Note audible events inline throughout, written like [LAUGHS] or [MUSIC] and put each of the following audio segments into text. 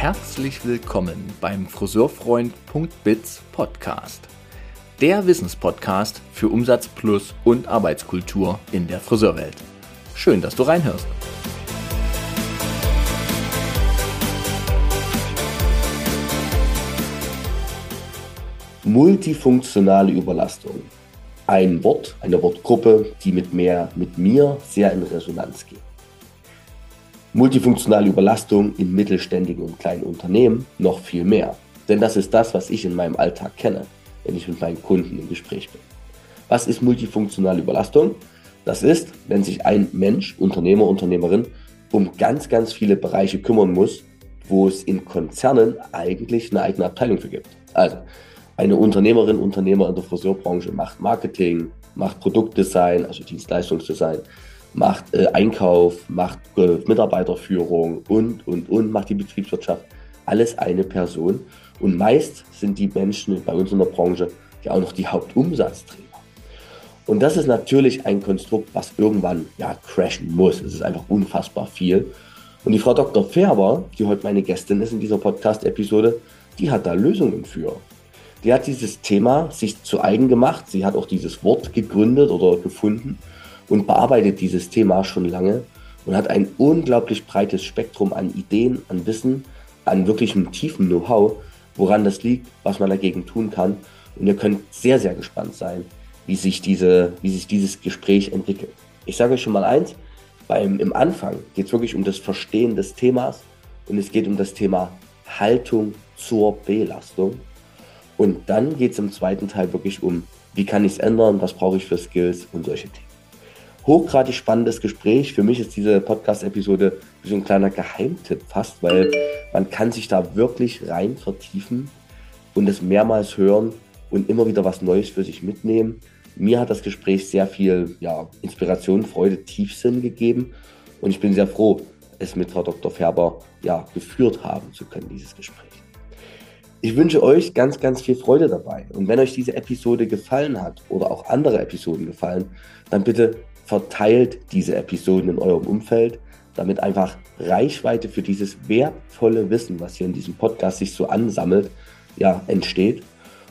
herzlich willkommen beim Friseurfreund.biz Podcast. Der Wissenspodcast für Umsatz plus und Arbeitskultur in der Friseurwelt. Schön, dass du reinhörst. Multifunktionale Überlastung. Ein Wort, eine Wortgruppe, die mit mehr mit mir sehr in Resonanz geht. Multifunktionale Überlastung in mittelständigen und kleinen Unternehmen noch viel mehr. Denn das ist das, was ich in meinem Alltag kenne, wenn ich mit meinen Kunden im Gespräch bin. Was ist multifunktionale Überlastung? Das ist, wenn sich ein Mensch, Unternehmer, Unternehmerin, um ganz, ganz viele Bereiche kümmern muss, wo es in Konzernen eigentlich eine eigene Abteilung für gibt. Also, eine Unternehmerin, Unternehmer in der Friseurbranche macht Marketing, macht Produktdesign, also Dienstleistungsdesign, macht äh, Einkauf, macht äh, Mitarbeiterführung und, und, und, macht die Betriebswirtschaft. Alles eine Person. Und meist sind die Menschen bei uns in der Branche ja auch noch die Hauptumsatzträger. Und das ist natürlich ein Konstrukt, was irgendwann ja crashen muss. Es ist einfach unfassbar viel. Und die Frau Dr. Färber, die heute meine Gästin ist in dieser Podcast-Episode, die hat da Lösungen für. Die hat dieses Thema sich zu eigen gemacht. Sie hat auch dieses Wort gegründet oder gefunden und bearbeitet dieses Thema schon lange und hat ein unglaublich breites Spektrum an Ideen, an Wissen, an wirklichem tiefen Know-how, woran das liegt, was man dagegen tun kann. Und ihr könnt sehr, sehr gespannt sein, wie sich, diese, wie sich dieses Gespräch entwickelt. Ich sage euch schon mal eins, beim, im Anfang geht es wirklich um das Verstehen des Themas und es geht um das Thema Haltung zur Belastung. Und dann geht es im zweiten Teil wirklich um, wie kann ich es ändern, was brauche ich für Skills und solche Themen hochgradig spannendes Gespräch. Für mich ist diese Podcast-Episode so ein kleiner Geheimtipp fast, weil man kann sich da wirklich rein vertiefen und es mehrmals hören und immer wieder was Neues für sich mitnehmen. Mir hat das Gespräch sehr viel ja, Inspiration, Freude, Tiefsinn gegeben und ich bin sehr froh, es mit Frau Dr. Färber ja, geführt haben zu können, dieses Gespräch. Ich wünsche euch ganz, ganz viel Freude dabei. Und wenn euch diese Episode gefallen hat oder auch andere Episoden gefallen, dann bitte verteilt diese Episoden in eurem Umfeld, damit einfach Reichweite für dieses wertvolle Wissen, was hier in diesem Podcast sich so ansammelt, ja, entsteht.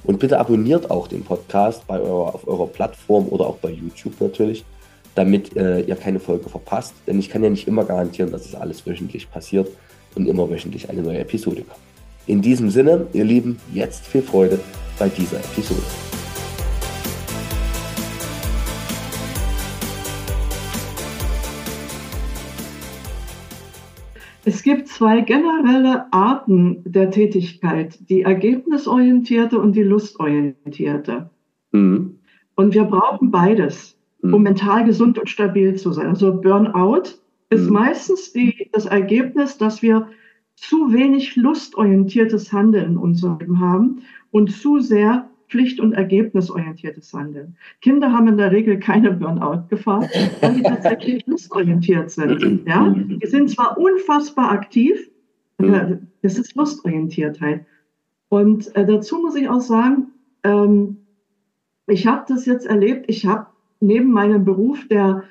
Und bitte abonniert auch den Podcast bei eurer, auf eurer Plattform oder auch bei YouTube natürlich, damit äh, ihr keine Folge verpasst. Denn ich kann ja nicht immer garantieren, dass es alles wöchentlich passiert und immer wöchentlich eine neue Episode kommt. In diesem Sinne, ihr Lieben, jetzt viel Freude bei dieser Episode. Es gibt zwei generelle Arten der Tätigkeit, die ergebnisorientierte und die lustorientierte. Mhm. Und wir brauchen beides, um mhm. mental gesund und stabil zu sein. Also Burnout ist mhm. meistens die, das Ergebnis, dass wir zu wenig lustorientiertes Handeln in unserem Leben haben und zu sehr pflicht- und ergebnisorientiertes Handeln. Kinder haben in der Regel keine Burnout-Gefahr, weil sie tatsächlich [LAUGHS] lustorientiert sind. Ja? Die sind zwar unfassbar aktiv, aber das ist Lustorientiertheit. Und äh, dazu muss ich auch sagen, ähm, ich habe das jetzt erlebt, ich habe neben meinem Beruf, der,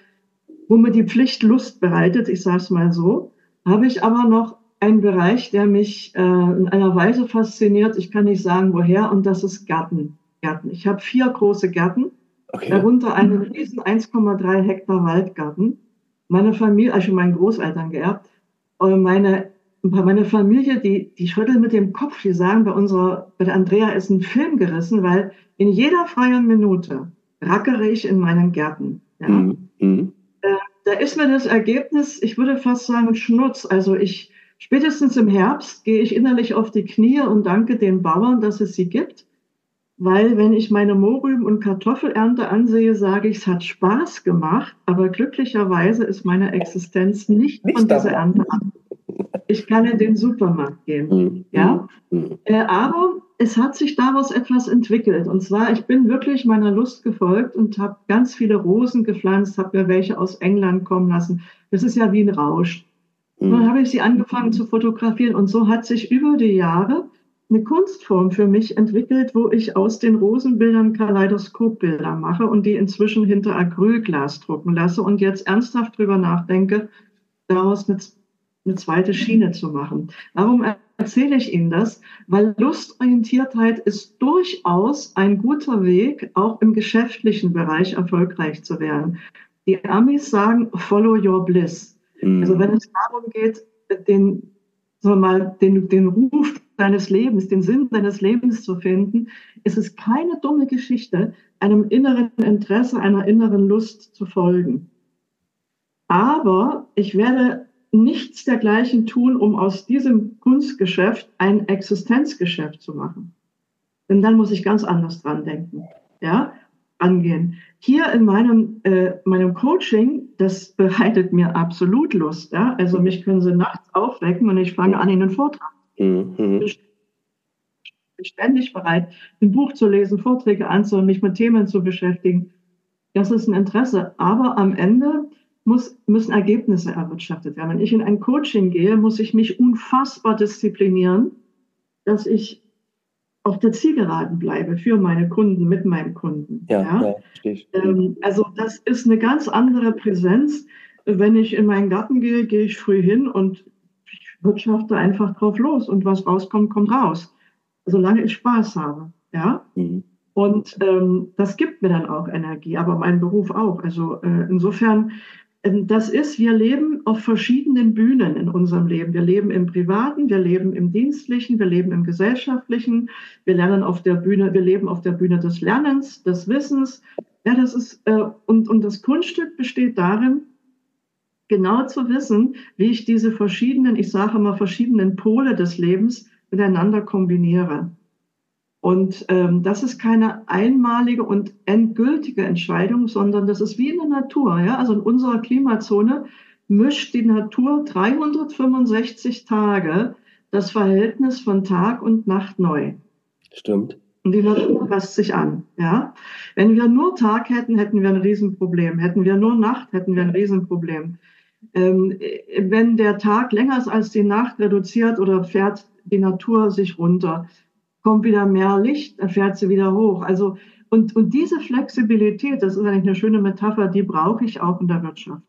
wo mir die Pflicht Lust bereitet, ich sage es mal so, habe ich aber noch ein Bereich, der mich äh, in einer Weise fasziniert. Ich kann nicht sagen, woher, und das ist Gärten. Gärten. Ich habe vier große Gärten, okay. darunter einen riesen 1,3 Hektar Waldgarten. Meine Familie, also meinen Großeltern geerbt. Und meine, meine Familie, die, die schütteln mit dem Kopf, die sagen, bei unserer, bei der Andrea ist ein Film gerissen, weil in jeder freien Minute rackere ich in meinen Gärten. Ja. Mhm. Mhm. Äh, da ist mir das Ergebnis, ich würde fast sagen, Schnutz. Also ich, Spätestens im Herbst gehe ich innerlich auf die Knie und danke den Bauern, dass es sie gibt. Weil wenn ich meine Mohrrüben und Kartoffelernte ansehe, sage ich, es hat Spaß gemacht, aber glücklicherweise ist meine Existenz nicht, nicht von dieser Ernte ab. Ich kann in den Supermarkt gehen. Mhm. Ja? Mhm. Äh, aber es hat sich daraus etwas entwickelt. Und zwar, ich bin wirklich meiner Lust gefolgt und habe ganz viele Rosen gepflanzt, habe mir welche aus England kommen lassen. Das ist ja wie ein Rausch. Und dann mhm. habe ich sie angefangen zu fotografieren und so hat sich über die Jahre eine Kunstform für mich entwickelt, wo ich aus den Rosenbildern Kaleidoskopbilder mache und die inzwischen hinter Acrylglas drucken lasse und jetzt ernsthaft drüber nachdenke, daraus eine, eine zweite Schiene zu machen. Warum erzähle ich Ihnen das? Weil Lustorientiertheit ist durchaus ein guter Weg, auch im geschäftlichen Bereich erfolgreich zu werden. Die Amis sagen, follow your bliss. Mhm. Also wenn es darum geht, den, sagen wir mal, den, den Ruf deines Lebens, den Sinn deines Lebens zu finden, ist es keine dumme Geschichte, einem inneren Interesse, einer inneren Lust zu folgen. Aber ich werde nichts dergleichen tun, um aus diesem Kunstgeschäft ein Existenzgeschäft zu machen. Denn dann muss ich ganz anders dran denken, ja, angehen. Hier in meinem, äh, meinem Coaching, das bereitet mir absolut Lust, ja. Also mich können Sie nachts aufwecken und ich fange an, Ihnen Vortrag. Mhm. Ich bin ständig bereit, ein Buch zu lesen, Vorträge anzuhören, mich mit Themen zu beschäftigen. Das ist ein Interesse. Aber am Ende muss, müssen Ergebnisse erwirtschaftet werden. Wenn ich in ein Coaching gehe, muss ich mich unfassbar disziplinieren, dass ich auf der Zielgeraden bleibe für meine Kunden, mit meinen Kunden. Ja, ja? ja ähm, also das ist eine ganz andere Präsenz. Wenn ich in meinen Garten gehe, gehe ich früh hin und ich wirtschafte einfach drauf los und was rauskommt, kommt raus. Solange ich Spaß habe. Ja. Mhm. Und ähm, das gibt mir dann auch Energie, aber mein Beruf auch. Also äh, insofern das ist, wir leben auf verschiedenen Bühnen in unserem Leben. Wir leben im Privaten, wir leben im Dienstlichen, wir leben im Gesellschaftlichen, wir lernen auf der Bühne, wir leben auf der Bühne des Lernens, des Wissens. Ja, das ist, äh, und, und das Kunststück besteht darin, genau zu wissen, wie ich diese verschiedenen, ich sage mal, verschiedenen Pole des Lebens miteinander kombiniere. Und ähm, das ist keine einmalige und endgültige Entscheidung, sondern das ist wie in der Natur. Ja? Also in unserer Klimazone mischt die Natur 365 Tage das Verhältnis von Tag und Nacht neu. Stimmt. Und die Natur passt sich an. Ja? Wenn wir nur Tag hätten, hätten wir ein Riesenproblem. Hätten wir nur Nacht, hätten wir ein Riesenproblem. Ähm, wenn der Tag länger ist als die Nacht, reduziert oder fährt die Natur sich runter kommt wieder mehr Licht, dann fährt sie wieder hoch. Also, und, und diese Flexibilität, das ist eigentlich eine schöne Metapher, die brauche ich auch in der Wirtschaft.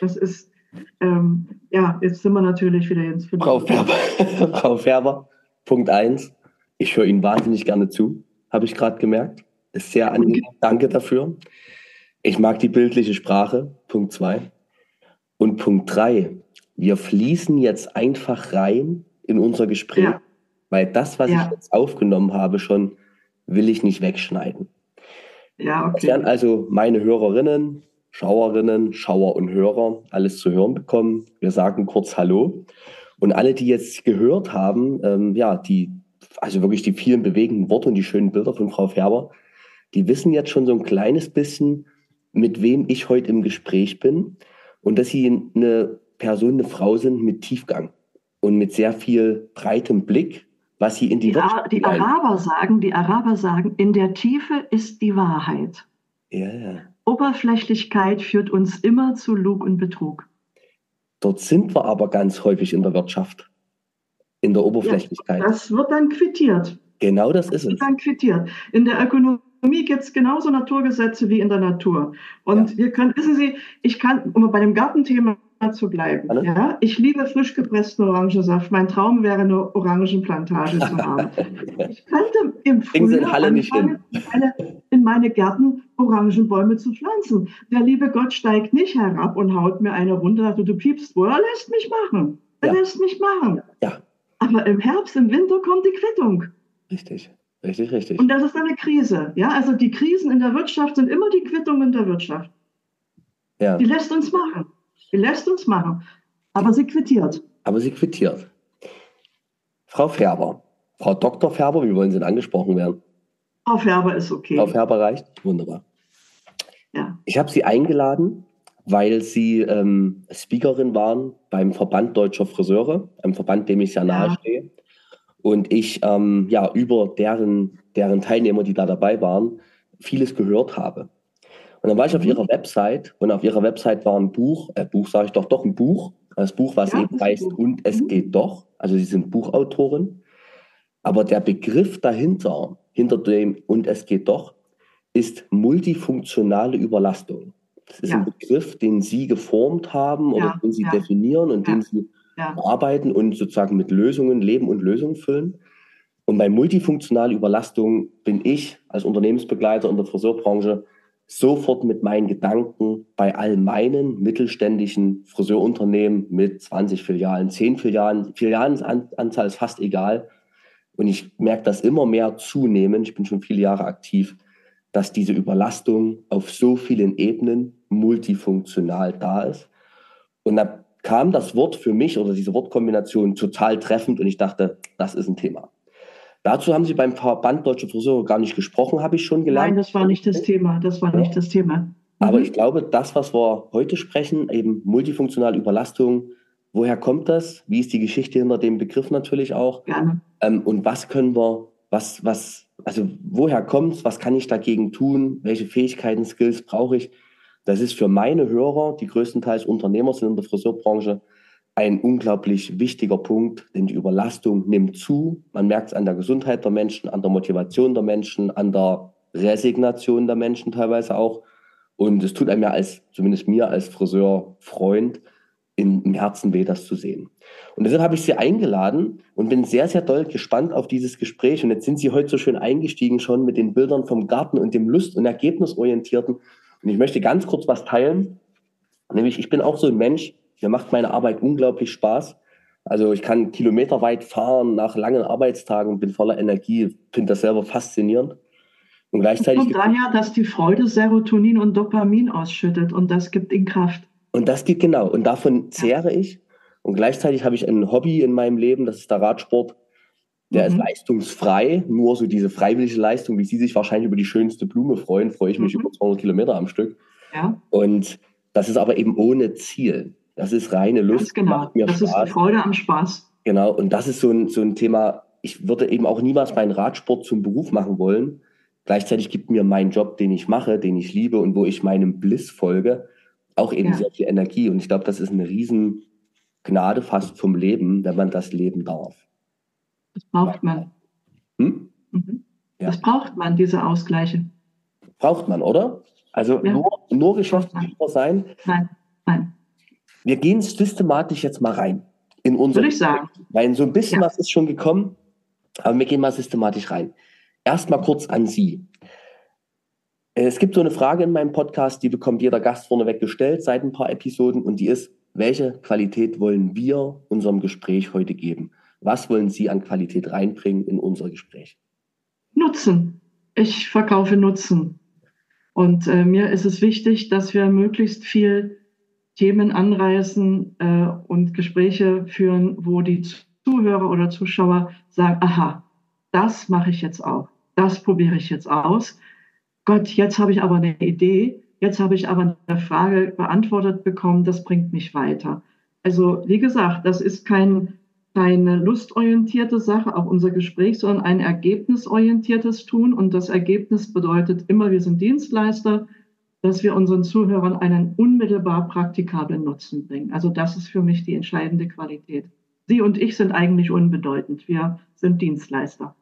Das ist, ähm, ja, jetzt sind wir natürlich wieder ins Frau Färber, [LAUGHS] Frau Färber, Punkt 1. Ich höre Ihnen wahnsinnig gerne zu, habe ich gerade gemerkt. Ist sehr angenehm. Danke dafür. Ich mag die bildliche Sprache. Punkt 2. Und Punkt 3. Wir fließen jetzt einfach rein in unser Gespräch. Ja. Weil das, was ja. ich jetzt aufgenommen habe, schon will ich nicht wegschneiden. Ja, okay. Das werden also meine Hörerinnen, Schauerinnen, Schauer und Hörer alles zu hören bekommen. Wir sagen kurz Hallo. Und alle, die jetzt gehört haben, ähm, ja, die, also wirklich die vielen bewegenden Worte und die schönen Bilder von Frau Färber, die wissen jetzt schon so ein kleines bisschen, mit wem ich heute im Gespräch bin und dass sie eine Person, eine Frau sind mit Tiefgang und mit sehr viel breitem Blick was sie in die, die, Ar die Araber sagen, die Araber sagen, in der Tiefe ist die Wahrheit. Ja, ja. Oberflächlichkeit führt uns immer zu Lug und Betrug. Dort sind wir aber ganz häufig in der Wirtschaft, in der Oberflächlichkeit. Ja, das wird dann quittiert. Genau das, das ist es. Dann quittiert. In der Ökonomie gibt es genauso Naturgesetze wie in der Natur. Und ja. ihr könnt, wissen Sie, ich kann, um bei dem Gartenthema zu bleiben. Ja? Ich liebe frisch gepressten Orangensaft. Mein Traum wäre, eine Orangenplantage zu [LAUGHS] haben. ich könnte im Frühjahr in meine, in meine Gärten Orangenbäume zu pflanzen. Der liebe Gott steigt nicht herab und haut mir eine runter, du, du piepst wohl, er lässt mich machen. Er ja. lässt mich machen. Ja. Aber im Herbst, im Winter kommt die Quittung. Richtig. Richtig, richtig. Und das ist eine Krise. Ja, also die Krisen in der Wirtschaft sind immer die Quittungen der Wirtschaft. Ja. Die lässt uns machen. Sie lässt uns machen, aber sie quittiert. Aber sie quittiert. Frau Färber, Frau Dr. Färber, wie wollen Sie denn angesprochen werden? Frau Färber ist okay. Frau Färber reicht? Wunderbar. Ja. Ich habe Sie eingeladen, weil Sie ähm, Speakerin waren beim Verband Deutscher Friseure, einem Verband, dem ich sehr nahe stehe. Und ich ähm, ja, über deren, deren Teilnehmer, die da dabei waren, vieles gehört habe. Und dann war ich auf ihrer Website und auf ihrer Website war ein Buch, äh, Buch sage ich doch, doch ein Buch, das Buch, was ja, eben heißt Und es mhm. geht doch. Also sie sind Buchautorin. Aber der Begriff dahinter, hinter dem Und es geht doch, ist multifunktionale Überlastung. Das ist ja. ein Begriff, den Sie geformt haben oder ja, den Sie definieren und den Sie arbeiten und sozusagen mit Lösungen leben und Lösungen füllen. Und bei multifunktionaler Überlastung bin ich als Unternehmensbegleiter in der Friseurbranche sofort mit meinen Gedanken bei all meinen mittelständischen Friseurunternehmen mit 20 Filialen, 10 Filialen, Filialenanzahl ist fast egal. Und ich merke das immer mehr zunehmen, ich bin schon viele Jahre aktiv, dass diese Überlastung auf so vielen Ebenen multifunktional da ist. Und da kam das Wort für mich oder diese Wortkombination total treffend und ich dachte, das ist ein Thema. Dazu haben Sie beim Verband Deutsche Friseure gar nicht gesprochen, habe ich schon gelernt. Nein, das war nicht das Thema. Das war nicht das Thema. Mhm. Aber ich glaube, das, was wir heute sprechen, eben multifunktionale Überlastung, woher kommt das? Wie ist die Geschichte hinter dem Begriff natürlich auch? Gerne. Ähm, und was können wir, was, was, also woher kommt es? Was kann ich dagegen tun? Welche Fähigkeiten, Skills brauche ich? Das ist für meine Hörer, die größtenteils Unternehmer sind in der Friseurbranche, ein unglaublich wichtiger Punkt, denn die Überlastung nimmt zu. Man merkt es an der Gesundheit der Menschen, an der Motivation der Menschen, an der Resignation der Menschen teilweise auch. Und es tut einem ja als, zumindest mir als Friseurfreund, im Herzen weh, das zu sehen. Und deshalb habe ich Sie eingeladen und bin sehr, sehr doll gespannt auf dieses Gespräch. Und jetzt sind Sie heute so schön eingestiegen schon mit den Bildern vom Garten und dem Lust- und Ergebnisorientierten. Und ich möchte ganz kurz was teilen. Nämlich, ich bin auch so ein Mensch, mir macht meine Arbeit unglaublich Spaß. Also ich kann kilometerweit fahren nach langen Arbeitstagen und bin voller Energie, finde das selber faszinierend. Und gleichzeitig. Und daher, dass die Freude Serotonin und Dopamin ausschüttet und das gibt ihnen Kraft. Und das gibt genau. Und davon zehre ich. Und gleichzeitig habe ich ein Hobby in meinem Leben, das ist der Radsport. Der mhm. ist leistungsfrei, nur so diese freiwillige Leistung, wie Sie sich wahrscheinlich über die schönste Blume freuen, freue ich mich mhm. über 200 Kilometer am Stück. Ja. Und das ist aber eben ohne Ziel. Das ist reine Lust. Ganz genau. das Spaß. ist die Freude am Spaß. Genau. Und das ist so ein, so ein Thema. Ich würde eben auch niemals meinen Radsport zum Beruf machen wollen. Gleichzeitig gibt mir mein Job, den ich mache, den ich liebe und wo ich meinem Bliss folge, auch eben ja. sehr viel Energie. Und ich glaube, das ist eine Riesengnade fast vom Leben, wenn man das leben darf. Das braucht man. Hm? Mhm. Ja. Das braucht man, diese Ausgleiche. Braucht man, oder? Also ja. nur, nur Geschäftsführer sein? Nein, nein. Wir gehen systematisch jetzt mal rein in unser. Würde ich sagen. Weil so ein bisschen ja. was ist schon gekommen, aber wir gehen mal systematisch rein. Erstmal kurz an Sie. Es gibt so eine Frage in meinem Podcast, die bekommt jeder Gast vorneweg gestellt seit ein paar Episoden und die ist, welche Qualität wollen wir unserem Gespräch heute geben? Was wollen Sie an Qualität reinbringen in unser Gespräch? Nutzen. Ich verkaufe Nutzen. Und äh, mir ist es wichtig, dass wir möglichst viel Themen anreißen äh, und Gespräche führen, wo die Zuhörer oder Zuschauer sagen, aha, das mache ich jetzt auch, das probiere ich jetzt aus. Gott, jetzt habe ich aber eine Idee, jetzt habe ich aber eine Frage beantwortet bekommen, das bringt mich weiter. Also wie gesagt, das ist kein, keine lustorientierte Sache, auch unser Gespräch, sondern ein ergebnisorientiertes Tun. Und das Ergebnis bedeutet immer, wir sind Dienstleister dass wir unseren Zuhörern einen unmittelbar praktikablen Nutzen bringen. Also das ist für mich die entscheidende Qualität. Sie und ich sind eigentlich unbedeutend. Wir sind Dienstleister.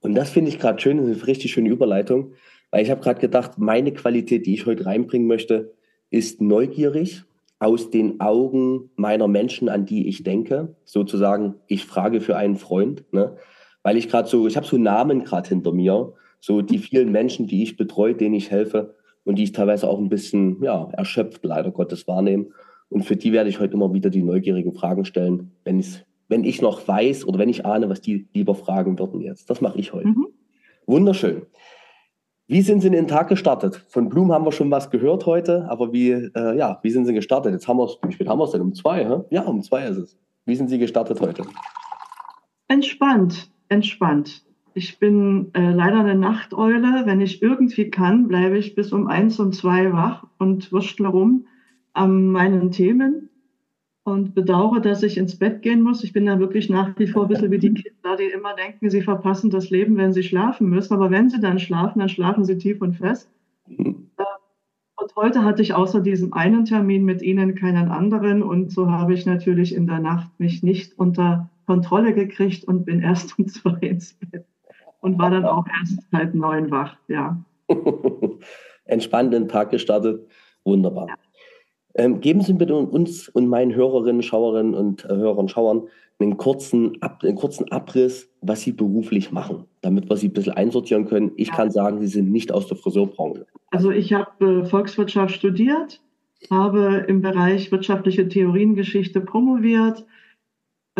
Und das finde ich gerade schön, das ist eine richtig schöne Überleitung, weil ich habe gerade gedacht, meine Qualität, die ich heute reinbringen möchte, ist neugierig aus den Augen meiner Menschen, an die ich denke. Sozusagen, ich frage für einen Freund, ne? weil ich gerade so, ich habe so Namen gerade hinter mir, so die [LAUGHS] vielen Menschen, die ich betreue, denen ich helfe und die ich teilweise auch ein bisschen ja, erschöpft leider Gottes wahrnehme. Und für die werde ich heute immer wieder die neugierigen Fragen stellen, wenn, wenn ich noch weiß oder wenn ich ahne, was die lieber fragen würden jetzt. Das mache ich heute. Mhm. Wunderschön. Wie sind Sie in den Tag gestartet? Von Blum haben wir schon was gehört heute, aber wie, äh, ja, wie sind Sie gestartet? Jetzt haben wir es, wie spät haben wir es denn? Um zwei, hä? Ja, um zwei ist es. Wie sind Sie gestartet heute? Entspannt, entspannt. Ich bin äh, leider eine Nachteule. Wenn ich irgendwie kann, bleibe ich bis um eins und zwei wach und wurschtle rum an meinen Themen und bedauere, dass ich ins Bett gehen muss. Ich bin da wirklich nach wie vor ein bisschen wie die Kinder, die immer denken, sie verpassen das Leben, wenn sie schlafen müssen. Aber wenn sie dann schlafen, dann schlafen sie tief und fest. Äh, und heute hatte ich außer diesem einen Termin mit Ihnen keinen anderen. Und so habe ich natürlich in der Nacht mich nicht unter Kontrolle gekriegt und bin erst um [LAUGHS] zwei ins Bett und war dann auch erst halb neun wach, ja. [LAUGHS] Entspannt den Tag gestartet, wunderbar. Ja. Ähm, geben Sie bitte uns und meinen Hörerinnen, Schauerinnen und äh, Hörern und Schauern einen kurzen, Ab, einen kurzen Abriss, was Sie beruflich machen, damit wir Sie ein bisschen einsortieren können. Ich ja. kann sagen, Sie sind nicht aus der Friseurbranche. Also ich habe äh, Volkswirtschaft studiert, habe im Bereich wirtschaftliche Theoriengeschichte promoviert,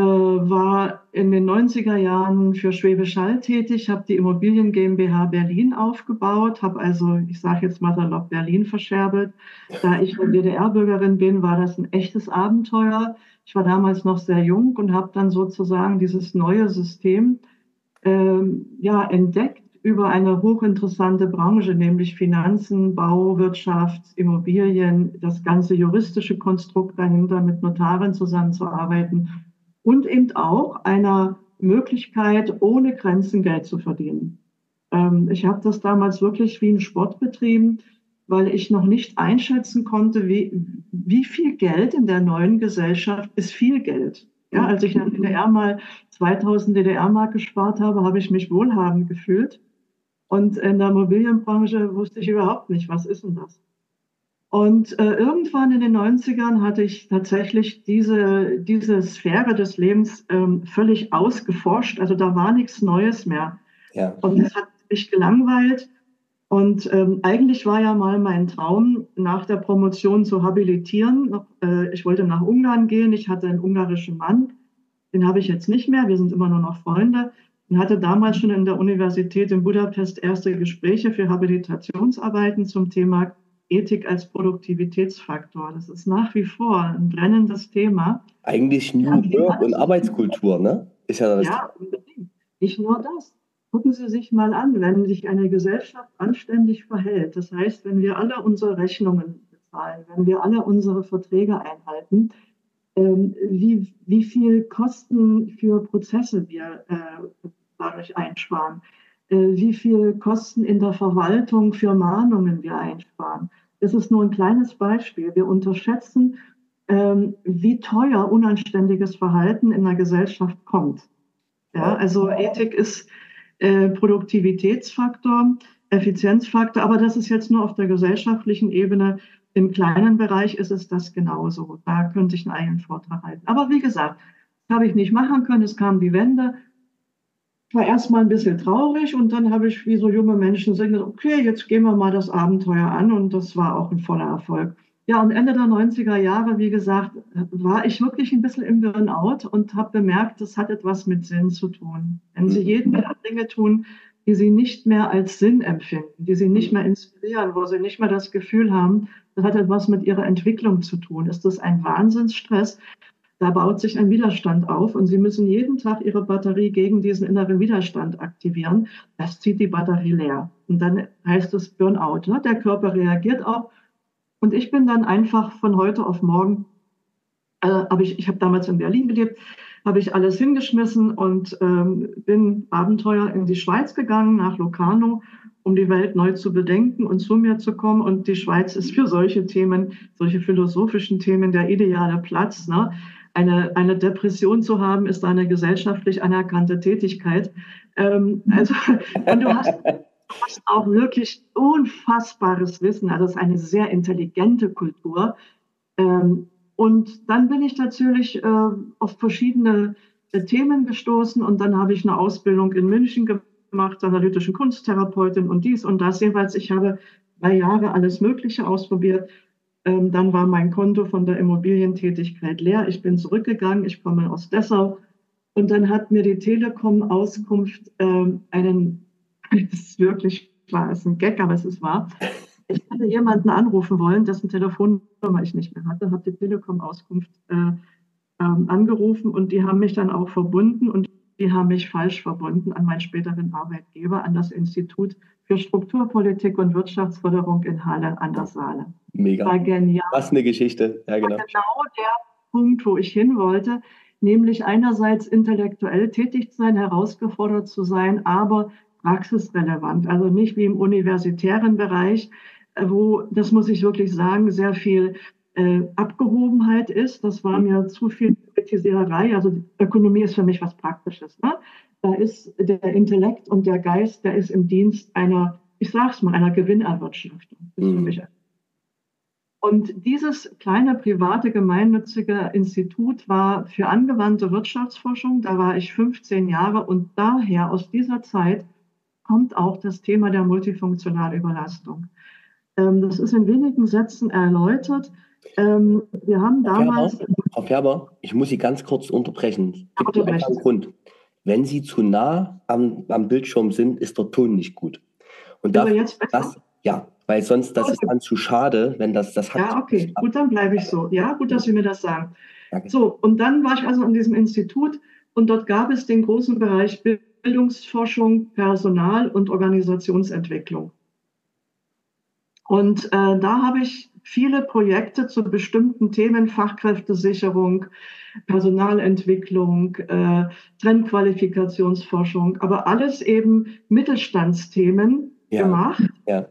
war in den 90er Jahren für Schwäbisch Hall tätig, habe die Immobilien GmbH Berlin aufgebaut, habe also, ich sage jetzt mal salopp, Berlin verscherbelt. Da ich eine DDR-Bürgerin bin, war das ein echtes Abenteuer. Ich war damals noch sehr jung und habe dann sozusagen dieses neue System ähm, ja, entdeckt über eine hochinteressante Branche, nämlich Finanzen, Bau, Wirtschaft, Immobilien, das ganze juristische Konstrukt dahinter, mit Notaren zusammenzuarbeiten und eben auch einer Möglichkeit, ohne Grenzen Geld zu verdienen. Ähm, ich habe das damals wirklich wie ein Sport betrieben, weil ich noch nicht einschätzen konnte, wie, wie viel Geld in der neuen Gesellschaft ist viel Geld. Ja, als ich in der DDR mal 2000 DDR-Mark gespart habe, habe ich mich wohlhabend gefühlt. Und in der Immobilienbranche wusste ich überhaupt nicht, was ist denn das? Und äh, irgendwann in den 90ern hatte ich tatsächlich diese, diese Sphäre des Lebens ähm, völlig ausgeforscht. Also da war nichts Neues mehr. Ja. Und das hat mich gelangweilt. Und ähm, eigentlich war ja mal mein Traum, nach der Promotion zu habilitieren. Äh, ich wollte nach Ungarn gehen. Ich hatte einen ungarischen Mann. Den habe ich jetzt nicht mehr. Wir sind immer nur noch Freunde. Und hatte damals schon in der Universität in Budapest erste Gespräche für Habilitationsarbeiten zum Thema Ethik als Produktivitätsfaktor. Das ist nach wie vor ein brennendes Thema. Eigentlich New Work und Arbeitskultur, ne? Ist ja, das ja, unbedingt. Nicht nur das. Gucken Sie sich mal an, wenn sich eine Gesellschaft anständig verhält, das heißt, wenn wir alle unsere Rechnungen bezahlen, wenn wir alle unsere Verträge einhalten, ähm, wie, wie viel Kosten für Prozesse wir äh, dadurch einsparen, wie viel Kosten in der Verwaltung für Mahnungen wir einsparen. Das ist nur ein kleines Beispiel. Wir unterschätzen, ähm, wie teuer unanständiges Verhalten in der Gesellschaft kommt. Ja, also Ethik ist äh, Produktivitätsfaktor, Effizienzfaktor, aber das ist jetzt nur auf der gesellschaftlichen Ebene. Im kleinen Bereich ist es das genauso. Da könnte ich einen eigenen Vortrag halten. Aber wie gesagt, habe ich nicht machen können. Es kam die Wende war erstmal ein bisschen traurig und dann habe ich, wie so junge Menschen sind, okay, jetzt gehen wir mal das Abenteuer an und das war auch ein voller Erfolg. Ja, und Ende der 90er Jahre, wie gesagt, war ich wirklich ein bisschen im Burnout und habe bemerkt, das hat etwas mit Sinn zu tun. Wenn Sie jeden Tag Dinge tun, die Sie nicht mehr als Sinn empfinden, die Sie nicht mehr inspirieren, wo Sie nicht mehr das Gefühl haben, das hat etwas mit Ihrer Entwicklung zu tun. Ist das ein Wahnsinnsstress? Da baut sich ein Widerstand auf und Sie müssen jeden Tag Ihre Batterie gegen diesen inneren Widerstand aktivieren. Das zieht die Batterie leer. Und dann heißt es Burnout. Ne? Der Körper reagiert auch. Und ich bin dann einfach von heute auf morgen, äh, hab ich, ich habe damals in Berlin gelebt, habe ich alles hingeschmissen und ähm, bin Abenteuer in die Schweiz gegangen, nach Locarno, um die Welt neu zu bedenken und zu mir zu kommen. Und die Schweiz ist für solche Themen, solche philosophischen Themen der ideale Platz. Ne? Eine, eine Depression zu haben, ist eine gesellschaftlich anerkannte Tätigkeit. Ähm, also, und du hast, du hast auch wirklich unfassbares Wissen. Also es ist eine sehr intelligente Kultur. Ähm, und dann bin ich natürlich äh, auf verschiedene äh, Themen gestoßen und dann habe ich eine Ausbildung in München gemacht, analytischen Kunsttherapeutin und dies und das. Jeweils, ich habe drei Jahre alles Mögliche ausprobiert ähm, dann war mein Konto von der Immobilientätigkeit leer. Ich bin zurückgegangen. Ich komme aus Dessau. Und dann hat mir die Telekom Auskunft ähm, einen, [LAUGHS] das ist wirklich war es ein Gag, aber es ist wahr. Ich hatte jemanden anrufen wollen, dessen Telefonnummer ich nicht mehr hatte, habe die Telekom Auskunft äh, ähm, angerufen und die haben mich dann auch verbunden und die haben mich falsch verbunden an meinen späteren Arbeitgeber, an das Institut für Strukturpolitik und Wirtschaftsförderung in Halle an der Saale. Mega. War genial. Was eine Geschichte. Ja, genau. War genau der Punkt, wo ich hin wollte, nämlich einerseits intellektuell tätig zu sein, herausgefordert zu sein, aber praxisrelevant. Also nicht wie im universitären Bereich, äh, wo, das muss ich wirklich sagen, sehr viel äh, Abgehobenheit ist. Das war mir zu viel Kritisiererei. Also Ökonomie ist für mich was Praktisches. Ne? Da ist der Intellekt und der Geist, der ist im Dienst einer, ich sag's mal, einer Gewinnerwirtschaftung. Mhm. Und dieses kleine private gemeinnützige Institut war für angewandte Wirtschaftsforschung. Da war ich 15 Jahre und daher aus dieser Zeit kommt auch das Thema der multifunktionalen Überlastung. Ähm, das ist in wenigen Sätzen erläutert. Ähm, wir haben damals. Frau Färber, Frau Färber, ich muss Sie ganz kurz unterbrechen. Gibt ja, einen Grund. Wenn Sie zu nah am, am Bildschirm sind, ist der Ton nicht gut. Und Aber jetzt besser? Das, ja, weil sonst das okay. ist dann zu schade, wenn das das hat. Ja, okay, gut, dann bleibe ich so. Ja, gut, dass Sie mir das sagen. Danke. So, und dann war ich also an diesem Institut und dort gab es den großen Bereich Bildungsforschung, Personal und Organisationsentwicklung. Und äh, da habe ich viele Projekte zu bestimmten Themen, Fachkräftesicherung, Personalentwicklung, äh, Trendqualifikationsforschung, aber alles eben Mittelstandsthemen ja. gemacht. Ja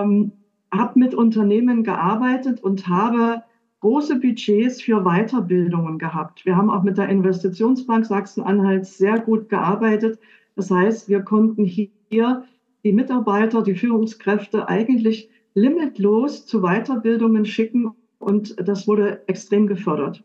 ähm, habe mit Unternehmen gearbeitet und habe große Budgets für Weiterbildungen gehabt. Wir haben auch mit der Investitionsbank Sachsen-Anhalt sehr gut gearbeitet. Das heißt, wir konnten hier die Mitarbeiter, die Führungskräfte eigentlich limitlos zu Weiterbildungen schicken und das wurde extrem gefördert.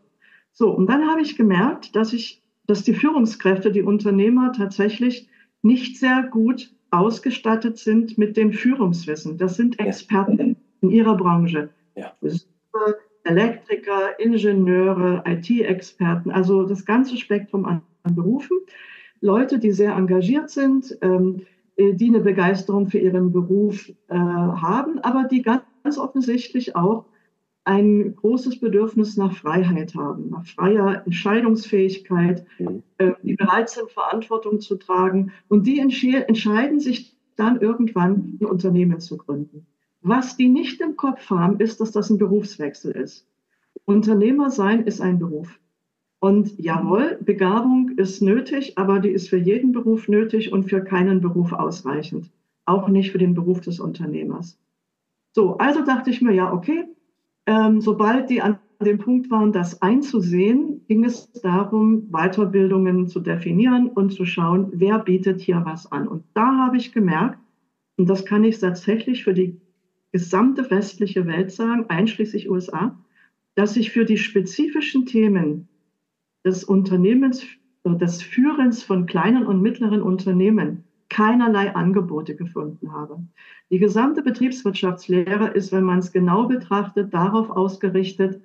So, und dann habe ich gemerkt, dass ich, dass die Führungskräfte, die Unternehmer tatsächlich nicht sehr gut ausgestattet sind mit dem Führungswissen. Das sind Experten in ihrer Branche. Ja. Elektriker, Ingenieure, IT-Experten, also das ganze Spektrum an, an, Berufen. Leute, die sehr engagiert sind, ähm, äh, die eine Begeisterung für ihren Beruf äh, haben, aber die ganz, ganz offensichtlich auch ein großes Bedürfnis nach Freiheit haben, nach freier Entscheidungsfähigkeit, mhm. äh, die bereit sind, Verantwortung zu tragen. Und die entscheiden sich dann irgendwann, ein Unternehmen zu gründen. Was die nicht im Kopf haben, ist, dass das ein Berufswechsel ist. Unternehmer sein ist ein Beruf. Und jawohl, Begabung ist nötig, aber die ist für jeden Beruf nötig und für keinen Beruf ausreichend. Auch nicht für den Beruf des Unternehmers. So, also dachte ich mir, ja, okay, ähm, sobald die an dem Punkt waren, das einzusehen, ging es darum, Weiterbildungen zu definieren und zu schauen, wer bietet hier was an. Und da habe ich gemerkt, und das kann ich tatsächlich für die gesamte westliche Welt sagen, einschließlich USA, dass sich für die spezifischen Themen des Unternehmens, des Führens von kleinen und mittleren Unternehmen keinerlei Angebote gefunden habe. Die gesamte Betriebswirtschaftslehre ist, wenn man es genau betrachtet, darauf ausgerichtet,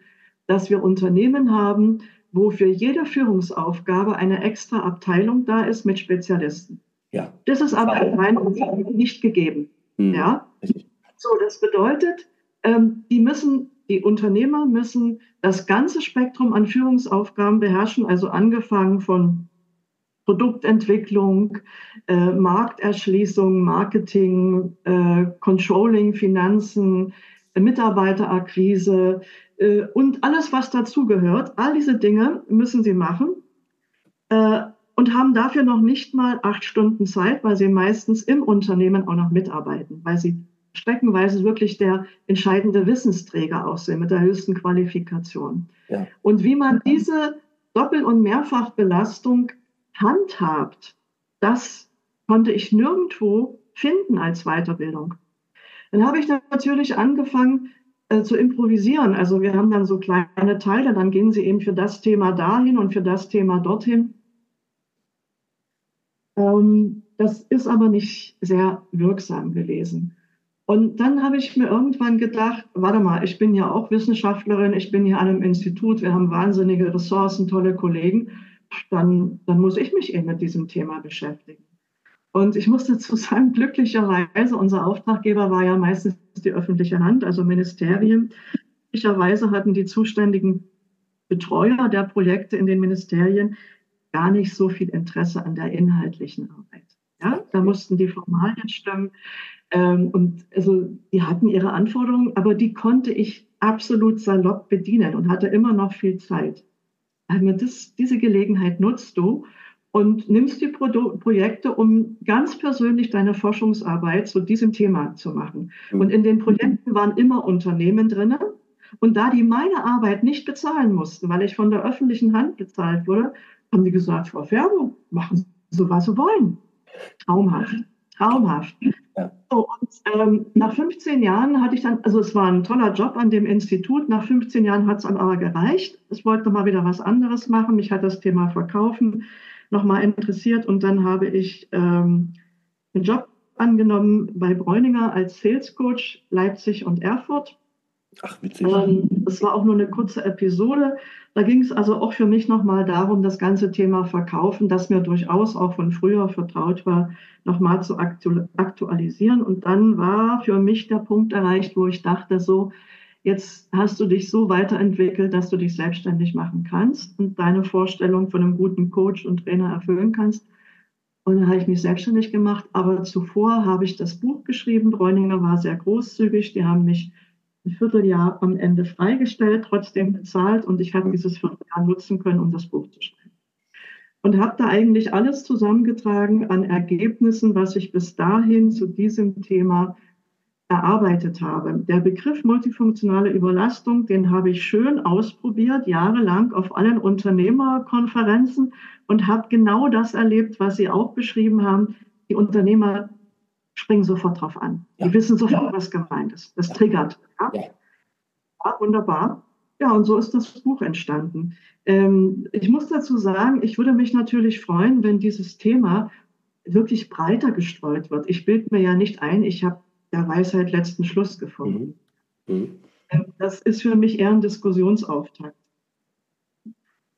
dass wir Unternehmen haben, wo für jede Führungsaufgabe eine extra Abteilung da ist mit Spezialisten. Ja. Das ist aber in meinem Umfeld nicht gegeben. Hm. Ja. So, das bedeutet, ähm, die müssen, die Unternehmer müssen das ganze Spektrum an Führungsaufgaben beherrschen, also angefangen von Produktentwicklung, äh, Markterschließung, Marketing, äh, Controlling, Finanzen, äh, Mitarbeiterakquise und alles, was dazugehört. All diese Dinge müssen sie machen äh, und haben dafür noch nicht mal acht Stunden Zeit, weil sie meistens im Unternehmen auch noch mitarbeiten, weil sie streckenweise wirklich der entscheidende Wissensträger auch sind mit der höchsten Qualifikation. Ja. Und wie man diese Doppel- und Mehrfachbelastung handhabt, das konnte ich nirgendwo finden als Weiterbildung. Dann habe ich natürlich angefangen äh, zu improvisieren. Also wir haben dann so kleine Teile, dann gehen sie eben für das Thema dahin und für das Thema dorthin. Ähm, das ist aber nicht sehr wirksam gewesen. Und dann habe ich mir irgendwann gedacht, warte mal, ich bin ja auch Wissenschaftlerin, ich bin hier an einem Institut, wir haben wahnsinnige Ressourcen, tolle Kollegen dann, dann muss ich mich eben mit diesem Thema beschäftigen. Und ich muss dazu sagen, [LAUGHS] glücklicherweise, unser Auftraggeber war ja meistens die öffentliche Hand, also Ministerien. Glücklicherweise hatten die zuständigen Betreuer der Projekte in den Ministerien gar nicht so viel Interesse an der inhaltlichen Arbeit. Ja, da mussten die Formalien stimmen. Ähm, und also die hatten ihre Anforderungen, aber die konnte ich absolut salopp bedienen und hatte immer noch viel Zeit. Also das, diese Gelegenheit nutzt du und nimmst die Pro Projekte, um ganz persönlich deine Forschungsarbeit zu diesem Thema zu machen. Mhm. Und in den Projekten waren immer Unternehmen drin. Und da die meine Arbeit nicht bezahlen mussten, weil ich von der öffentlichen Hand bezahlt wurde, haben die gesagt, Frau Färbo, machen Sie, was Sie wollen. Traumhaft. Traumhaft. Ja. So, und ähm, nach 15 Jahren hatte ich dann, also es war ein toller Job an dem Institut, nach 15 Jahren hat es dann aber gereicht. Ich wollte mal wieder was anderes machen. Mich hat das Thema Verkaufen nochmal interessiert und dann habe ich ähm, einen Job angenommen bei Bräuninger als Sales Coach Leipzig und Erfurt. Ach, witzig. Ähm, es war auch nur eine kurze Episode. Da ging es also auch für mich nochmal darum, das ganze Thema Verkaufen, das mir durchaus auch von früher vertraut war, nochmal zu aktu aktualisieren. Und dann war für mich der Punkt erreicht, wo ich dachte, so, jetzt hast du dich so weiterentwickelt, dass du dich selbstständig machen kannst und deine Vorstellung von einem guten Coach und Trainer erfüllen kannst. Und dann habe ich mich selbstständig gemacht. Aber zuvor habe ich das Buch geschrieben. Bräuninger war sehr großzügig. Die haben mich ein Vierteljahr am Ende freigestellt, trotzdem bezahlt und ich habe dieses Vierteljahr nutzen können, um das Buch zu schreiben. Und habe da eigentlich alles zusammengetragen an Ergebnissen, was ich bis dahin zu diesem Thema erarbeitet habe. Der Begriff multifunktionale Überlastung, den habe ich schön ausprobiert, jahrelang auf allen Unternehmerkonferenzen und habe genau das erlebt, was Sie auch beschrieben haben. Die Unternehmer springen sofort drauf an. Ja. Die wissen sofort, ja. was gemeint ist. Das triggert. Ja? ja? wunderbar. Ja, und so ist das Buch entstanden. Ähm, ich muss dazu sagen, ich würde mich natürlich freuen, wenn dieses Thema wirklich breiter gestreut wird. Ich bilde mir ja nicht ein, ich habe der Weisheit letzten Schluss gefunden. Mhm. Mhm. Ähm, das ist für mich eher ein Diskussionsauftakt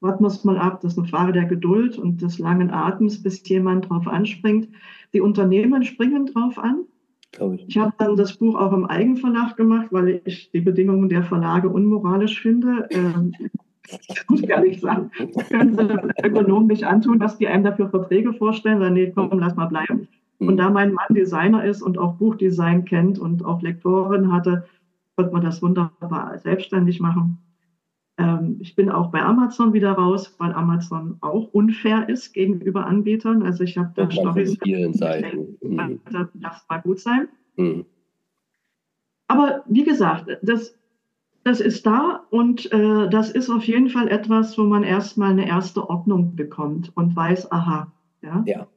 warten wir es mal ab. Das ist eine Frage der Geduld und des langen Atems, bis jemand drauf anspringt. Die Unternehmen springen drauf an. Ich, ich habe dann das Buch auch im Eigenverlag gemacht, weil ich die Bedingungen der Verlage unmoralisch finde. Ähm, das muss ich ehrlich sagen. Können Sie Ökonomen nicht antun, dass die einem dafür Verträge vorstellen, sondern nee, komm, lass mal bleiben. Und da mein Mann Designer ist und auch Buchdesign kennt und auch Lektorin hatte, konnte man das wunderbar selbstständig machen. Ähm, ich bin auch bei Amazon wieder raus, weil Amazon auch unfair ist gegenüber Anbietern. Also ich habe da Storys. vielen Seiten. Mhm. Das war gut sein. Mhm. Aber wie gesagt, das, das ist da und äh, das ist auf jeden Fall etwas, wo man erstmal eine erste Ordnung bekommt und weiß, aha. Ja, ja.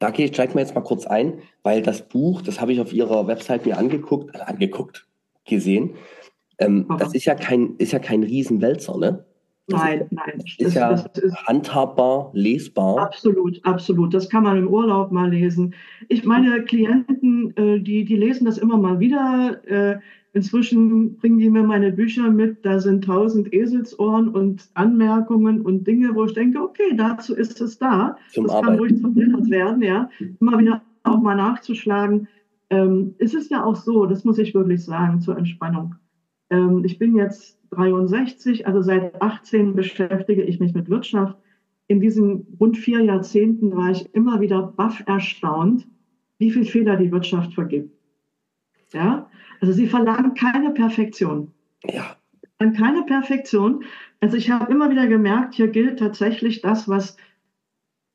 da gehe ich gleich mal jetzt mal kurz ein, weil das Buch, das habe ich auf Ihrer Website mir angeguckt, äh, angeguckt, gesehen. Ähm, das ist ja kein, ist ja kein Riesenwälzer, ne? Das nein, ist, nein. Das ist ja das ist handhabbar, lesbar. Absolut, absolut. Das kann man im Urlaub mal lesen. Ich meine Klienten, äh, die, die lesen das immer mal wieder. Äh, inzwischen bringen die mir meine Bücher mit. Da sind tausend Eselsohren und Anmerkungen und Dinge, wo ich denke, okay, dazu ist es da. Zum das Arbeiten. kann ruhig verbessert werden, ja. Immer wieder auch mal nachzuschlagen. Ähm, es ist ja auch so, das muss ich wirklich sagen, zur Entspannung ähm, ich bin jetzt 63, also seit 18 beschäftige ich mich mit Wirtschaft. In diesen rund vier Jahrzehnten war ich immer wieder baff erstaunt, wie viel Fehler die Wirtschaft vergibt. Ja, also sie verlangen keine Perfektion. Ja. Keine Perfektion. Also ich habe immer wieder gemerkt, hier gilt tatsächlich das, was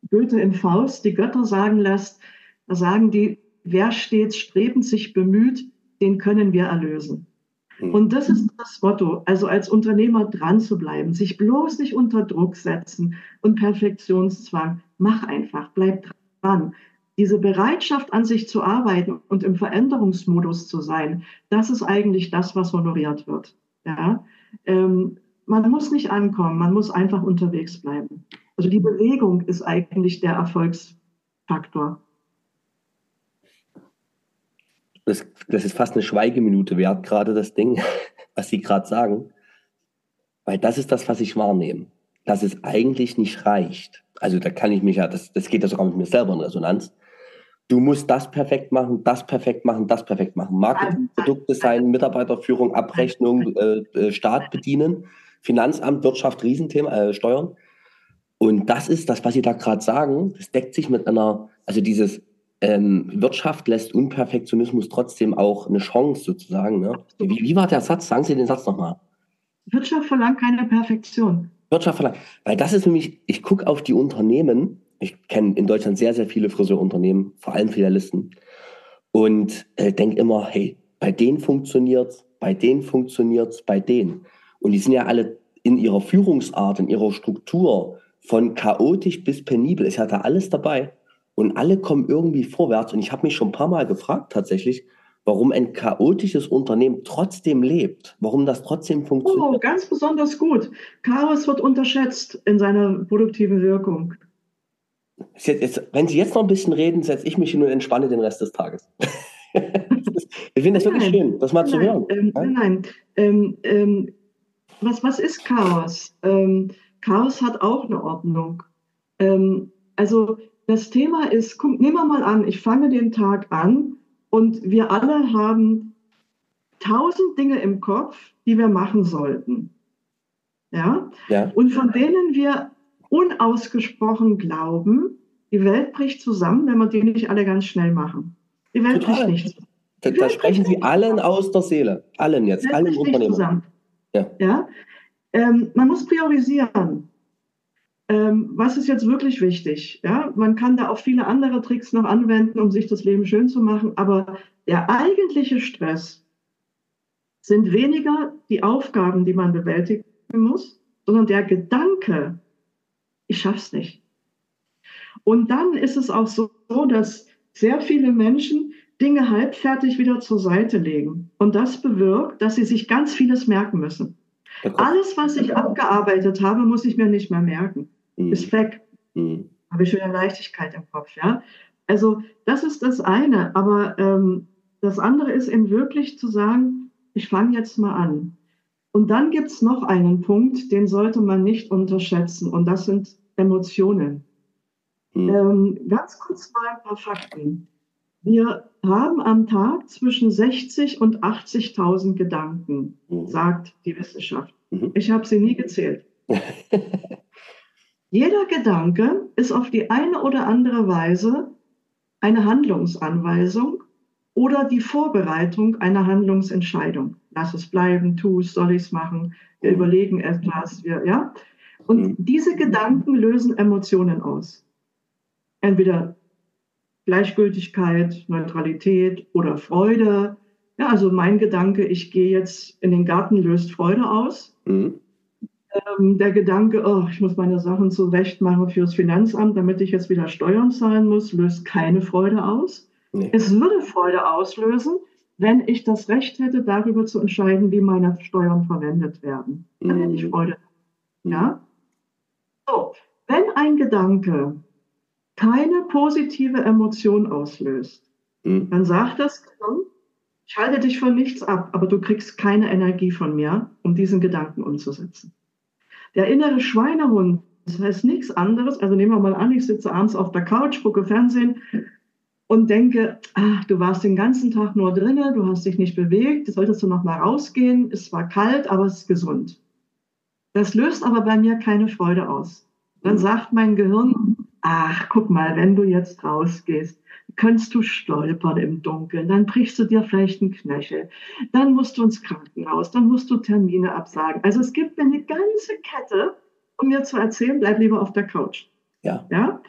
Goethe im Faust die Götter sagen lässt. Da sagen die, wer stets strebend sich bemüht, den können wir erlösen. Hm. Und das ist das Motto, also als Unternehmer dran zu bleiben, sich bloß nicht unter Druck setzen und Perfektionszwang. Mach einfach, bleib dran. Diese Bereitschaft an sich zu arbeiten und im Veränderungsmodus zu sein, das ist eigentlich das, was honoriert wird. Ja? Ähm, man muss nicht ankommen, man muss einfach unterwegs bleiben. Also die Bewegung ist eigentlich der Erfolgsfaktor das, das ist fast eine Schweigeminute wert, gerade das Ding, [LAUGHS] was Sie gerade sagen. Weil das ist das, was ich wahrnehme. Dass es eigentlich nicht reicht. Also da kann ich mich ja, das, das geht ja sogar mit mir selber in Resonanz. Du musst das perfekt machen, das perfekt machen, das perfekt machen. Marketing, Produktdesign, Mitarbeiterführung, Abrechnung, äh, äh, Staat bedienen, Finanzamt, Wirtschaft, Riesenthema, äh, Steuern. Und das ist das, was Sie da gerade sagen, das deckt sich mit einer, also dieses ähm, Wirtschaft lässt Unperfektionismus trotzdem auch eine Chance sozusagen. Ne? Wie, wie war der Satz? Sagen Sie den Satz nochmal. Wirtschaft verlangt keine Perfektion. Wirtschaft verlangt, weil das ist nämlich, ich gucke auf die Unternehmen, ich kenne in Deutschland sehr, sehr viele Friseurunternehmen, vor allem Filialisten, und äh, denke immer, hey, bei denen funktioniert's, bei denen funktioniert's, bei denen. Und die sind ja alle in ihrer Führungsart, in ihrer Struktur, von chaotisch bis penibel, ist ja da alles dabei. Und alle kommen irgendwie vorwärts. Und ich habe mich schon ein paar Mal gefragt tatsächlich, warum ein chaotisches Unternehmen trotzdem lebt, warum das trotzdem funktioniert. Oh, ganz besonders gut. Chaos wird unterschätzt in seiner produktiven Wirkung. Jetzt, jetzt, wenn Sie jetzt noch ein bisschen reden, setze ich mich hin und entspanne den Rest des Tages. [LAUGHS] ich finde das wirklich nein, schön, das mal nein, zu hören. Ähm, ja? Nein, ähm, ähm, was, was ist Chaos? Ähm, Chaos hat auch eine Ordnung. Ähm, also das Thema ist, guck, nehmen wir mal an, ich fange den Tag an und wir alle haben tausend Dinge im Kopf, die wir machen sollten. Ja? ja? Und von denen wir unausgesprochen glauben, die Welt bricht zusammen, wenn wir die nicht alle ganz schnell machen. Die Welt Total. bricht nicht zusammen. Da, da sprechen Sie allen aus der Seele. Allen jetzt, allen Unternehmen. Ja. ja? Ähm, man muss priorisieren. Ähm, was ist jetzt wirklich wichtig? Ja, man kann da auch viele andere Tricks noch anwenden, um sich das Leben schön zu machen, aber der eigentliche Stress sind weniger die Aufgaben, die man bewältigen muss, sondern der Gedanke, ich schaff's nicht. Und dann ist es auch so, dass sehr viele Menschen Dinge halbfertig wieder zur Seite legen. Und das bewirkt, dass sie sich ganz vieles merken müssen. Alles, was ich abgearbeitet habe, muss ich mir nicht mehr merken mhm. ist weg. Mhm. Habe ich wieder Leichtigkeit im Kopf, ja. Also das ist das eine, aber ähm, das andere ist eben wirklich zu sagen, ich fange jetzt mal an. Und dann gibt es noch einen Punkt, den sollte man nicht unterschätzen, und das sind Emotionen. Mhm. Ähm, ganz kurz mal ein paar Fakten. Wir haben am Tag zwischen 60 und 80.000 Gedanken, mhm. sagt die Wissenschaft. Mhm. Ich habe sie nie gezählt. [LAUGHS] Jeder Gedanke ist auf die eine oder andere Weise eine Handlungsanweisung oder die Vorbereitung einer Handlungsentscheidung. Lass es bleiben, tu es, soll ich es machen, wir überlegen etwas, wir, ja. Und mhm. diese Gedanken lösen Emotionen aus. Entweder Gleichgültigkeit, Neutralität oder Freude. Ja, also mein Gedanke, ich gehe jetzt in den Garten, löst Freude aus. Mhm ähm, der Gedanke, oh, ich muss meine Sachen zurecht machen fürs Finanzamt, damit ich jetzt wieder Steuern zahlen muss, löst keine Freude aus. Nee. Es würde Freude auslösen, wenn ich das Recht hätte, darüber zu entscheiden, wie meine Steuern verwendet werden. Dann hätte ich mhm. Freude. Ja? So, wenn ein Gedanke keine positive Emotion auslöst, mhm. dann sagt das Gehirn, ich halte dich von nichts ab, aber du kriegst keine Energie von mir, um diesen Gedanken umzusetzen. Der innere Schweinehund, das heißt nichts anderes. Also nehmen wir mal an, ich sitze abends auf der Couch, gucke Fernsehen und denke, ach, du warst den ganzen Tag nur drinnen, du hast dich nicht bewegt, solltest du noch mal rausgehen. Es war kalt, aber es ist gesund. Das löst aber bei mir keine Freude aus. Dann sagt mein Gehirn, ach, guck mal, wenn du jetzt rausgehst, kannst du stolpern im Dunkeln, dann brichst du dir vielleicht einen Knöchel, dann musst du ins Krankenhaus, dann musst du Termine absagen. Also es gibt eine ganze Kette, um mir zu erzählen, bleib lieber auf der Couch. Ja. ja?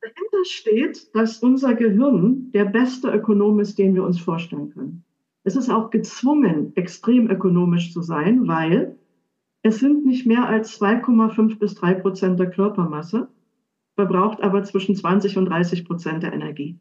Dahinter steht, dass unser Gehirn der beste Ökonom ist, den wir uns vorstellen können. Es ist auch gezwungen, extrem ökonomisch zu sein, weil es sind nicht mehr als 2,5 bis 3 Prozent der Körpermasse, verbraucht aber zwischen 20 und 30 Prozent der Energie.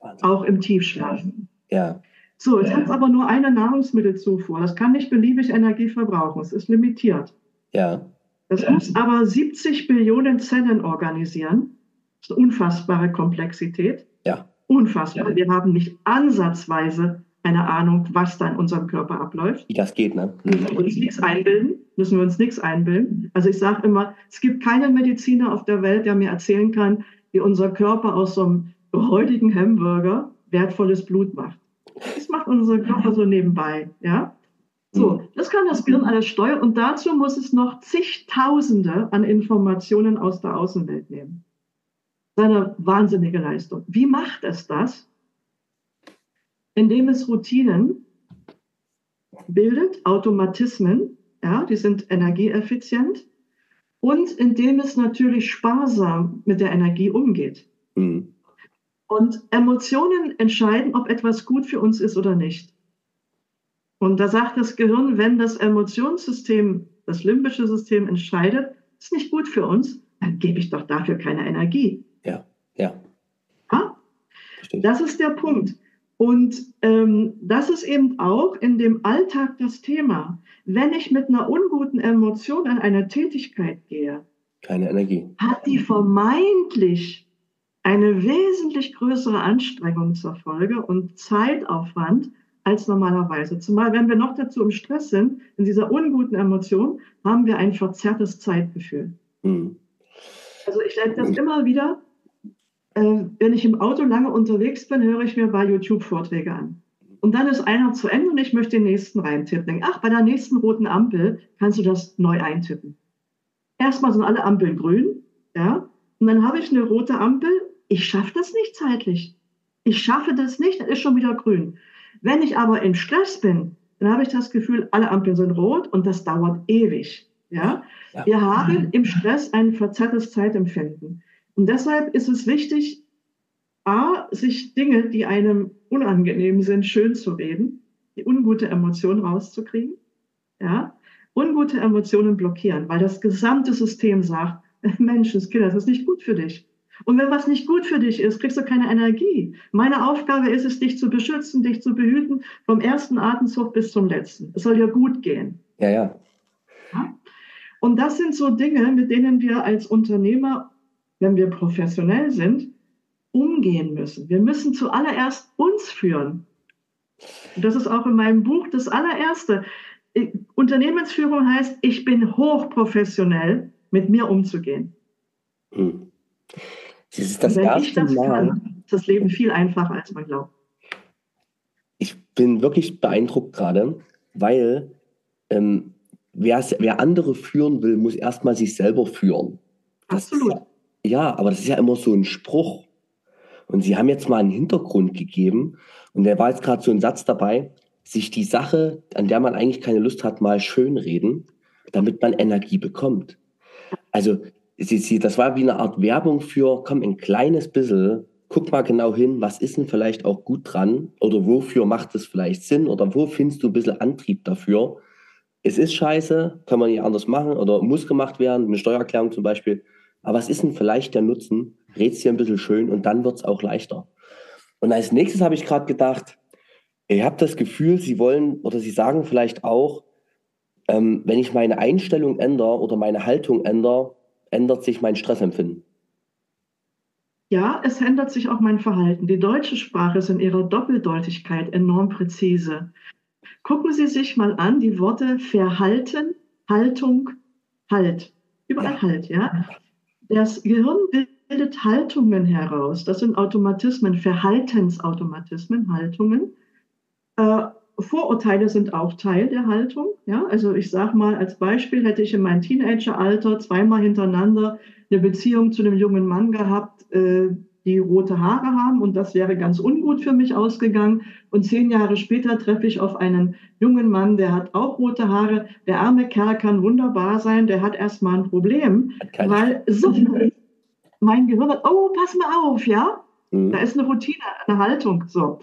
Wahnsinn. Auch im Tiefschlaf. Ja. So, es ja. hat aber nur eine Nahrungsmittelzufuhr. Das kann nicht beliebig Energie verbrauchen. Es ist limitiert. Ja. Das ja. muss aber 70 Billionen Zellen organisieren. Das ist eine unfassbare Komplexität. Ja. Unfassbar. Ja. Wir haben nicht ansatzweise eine Ahnung, was da in unserem Körper abläuft. Wie das geht, ne? Müssen wir uns nichts einbilden. Müssen wir uns nichts einbilden. Also ich sage immer, es gibt keinen Mediziner auf der Welt, der mir erzählen kann, wie unser Körper aus so einem heutigen Hamburger wertvolles Blut macht. Das macht unser Körper so nebenbei, ja. So, mhm. das kann das Gehirn alles steuern und dazu muss es noch zigtausende an Informationen aus der Außenwelt nehmen. Seine wahnsinnige Leistung. Wie macht es das? Indem es Routinen bildet, Automatismen, ja, die sind energieeffizient und indem es natürlich sparsam mit der Energie umgeht. Mhm. Und Emotionen entscheiden, ob etwas gut für uns ist oder nicht. Und da sagt das Gehirn, wenn das Emotionssystem, das limbische System entscheidet, ist nicht gut für uns, dann gebe ich doch dafür keine Energie. Ja, ja. Richtig. Das ist der Punkt. Und ähm, das ist eben auch in dem Alltag das Thema. Wenn ich mit einer unguten Emotion an eine Tätigkeit gehe, keine Energie, hat die vermeintlich eine wesentlich größere Anstrengung zur Folge und Zeitaufwand als normalerweise. Zumal, wenn wir noch dazu im Stress sind, in dieser unguten Emotion, haben wir ein verzerrtes Zeitgefühl. Mhm. Also ich erlebe das immer wieder, äh, wenn ich im Auto lange unterwegs bin, höre ich mir bei YouTube Vorträge an. Und dann ist einer zu Ende und ich möchte den nächsten reintippen. Denke, ach, bei der nächsten roten Ampel kannst du das neu eintippen. Erstmal sind alle Ampeln grün, ja, und dann habe ich eine rote Ampel. Ich schaffe das nicht zeitlich. Ich schaffe das nicht, dann ist schon wieder grün. Wenn ich aber im Stress bin, dann habe ich das Gefühl, alle Ampeln sind rot und das dauert ewig. Ja? ja. Wir haben im Stress ein verzerrtes Zeitempfinden. Und deshalb ist es wichtig, A, sich Dinge, die einem unangenehm sind, schön zu reden, die ungute Emotionen rauszukriegen, ja, ungute Emotionen blockieren, weil das gesamte System sagt, [LAUGHS] Menschenskinder, das ist nicht gut für dich. Und wenn was nicht gut für dich ist, kriegst du keine Energie. Meine Aufgabe ist es, dich zu beschützen, dich zu behüten, vom ersten Atemzug bis zum letzten. Es soll dir gut gehen. Ja, ja. ja? Und das sind so Dinge, mit denen wir als Unternehmer wenn wir professionell sind, umgehen müssen. Wir müssen zuallererst uns führen. Und das ist auch in meinem Buch das allererste. Unternehmensführung heißt, ich bin hochprofessionell, mit mir umzugehen. Hm. Das ist das wenn erste ich das Mal. Kann, ist das Leben viel einfacher, als man glaubt. Ich bin wirklich beeindruckt gerade, weil ähm, wer, wer andere führen will, muss erstmal sich selber führen. Das Absolut. Ja, aber das ist ja immer so ein Spruch. Und Sie haben jetzt mal einen Hintergrund gegeben. Und der war jetzt gerade so ein Satz dabei, sich die Sache, an der man eigentlich keine Lust hat, mal schönreden, damit man Energie bekommt. Also, Sie, Sie, das war wie eine Art Werbung für, komm, ein kleines bisschen, guck mal genau hin, was ist denn vielleicht auch gut dran oder wofür macht es vielleicht Sinn oder wo findest du ein bisschen Antrieb dafür. Es ist scheiße, kann man nicht anders machen oder muss gemacht werden, eine Steuererklärung zum Beispiel. Aber was ist denn vielleicht der Nutzen? Red's dir ein bisschen schön und dann wird es auch leichter. Und als nächstes habe ich gerade gedacht, ihr habt das Gefühl, Sie wollen oder Sie sagen vielleicht auch, ähm, wenn ich meine Einstellung ändere oder meine Haltung ändere, ändert sich mein Stressempfinden. Ja, es ändert sich auch mein Verhalten. Die deutsche Sprache ist in ihrer Doppeldeutigkeit enorm präzise. Gucken Sie sich mal an, die Worte Verhalten, Haltung, Halt. Überall ja. Halt, ja. Das Gehirn bildet Haltungen heraus. Das sind Automatismen, Verhaltensautomatismen, Haltungen. Vorurteile sind auch Teil der Haltung. Ja? Also ich sage mal als Beispiel, hätte ich in meinem Teenageralter zweimal hintereinander eine Beziehung zu einem jungen Mann gehabt, äh, die rote Haare haben und das wäre ganz ungut für mich ausgegangen. Und zehn Jahre später treffe ich auf einen jungen Mann, der hat auch rote Haare. Der arme Kerl kann wunderbar sein, der hat erstmal ein Problem, weil so [LAUGHS] mein Gehirn hat, oh, pass mal auf, ja? Mhm. Da ist eine Routine, eine Haltung. So.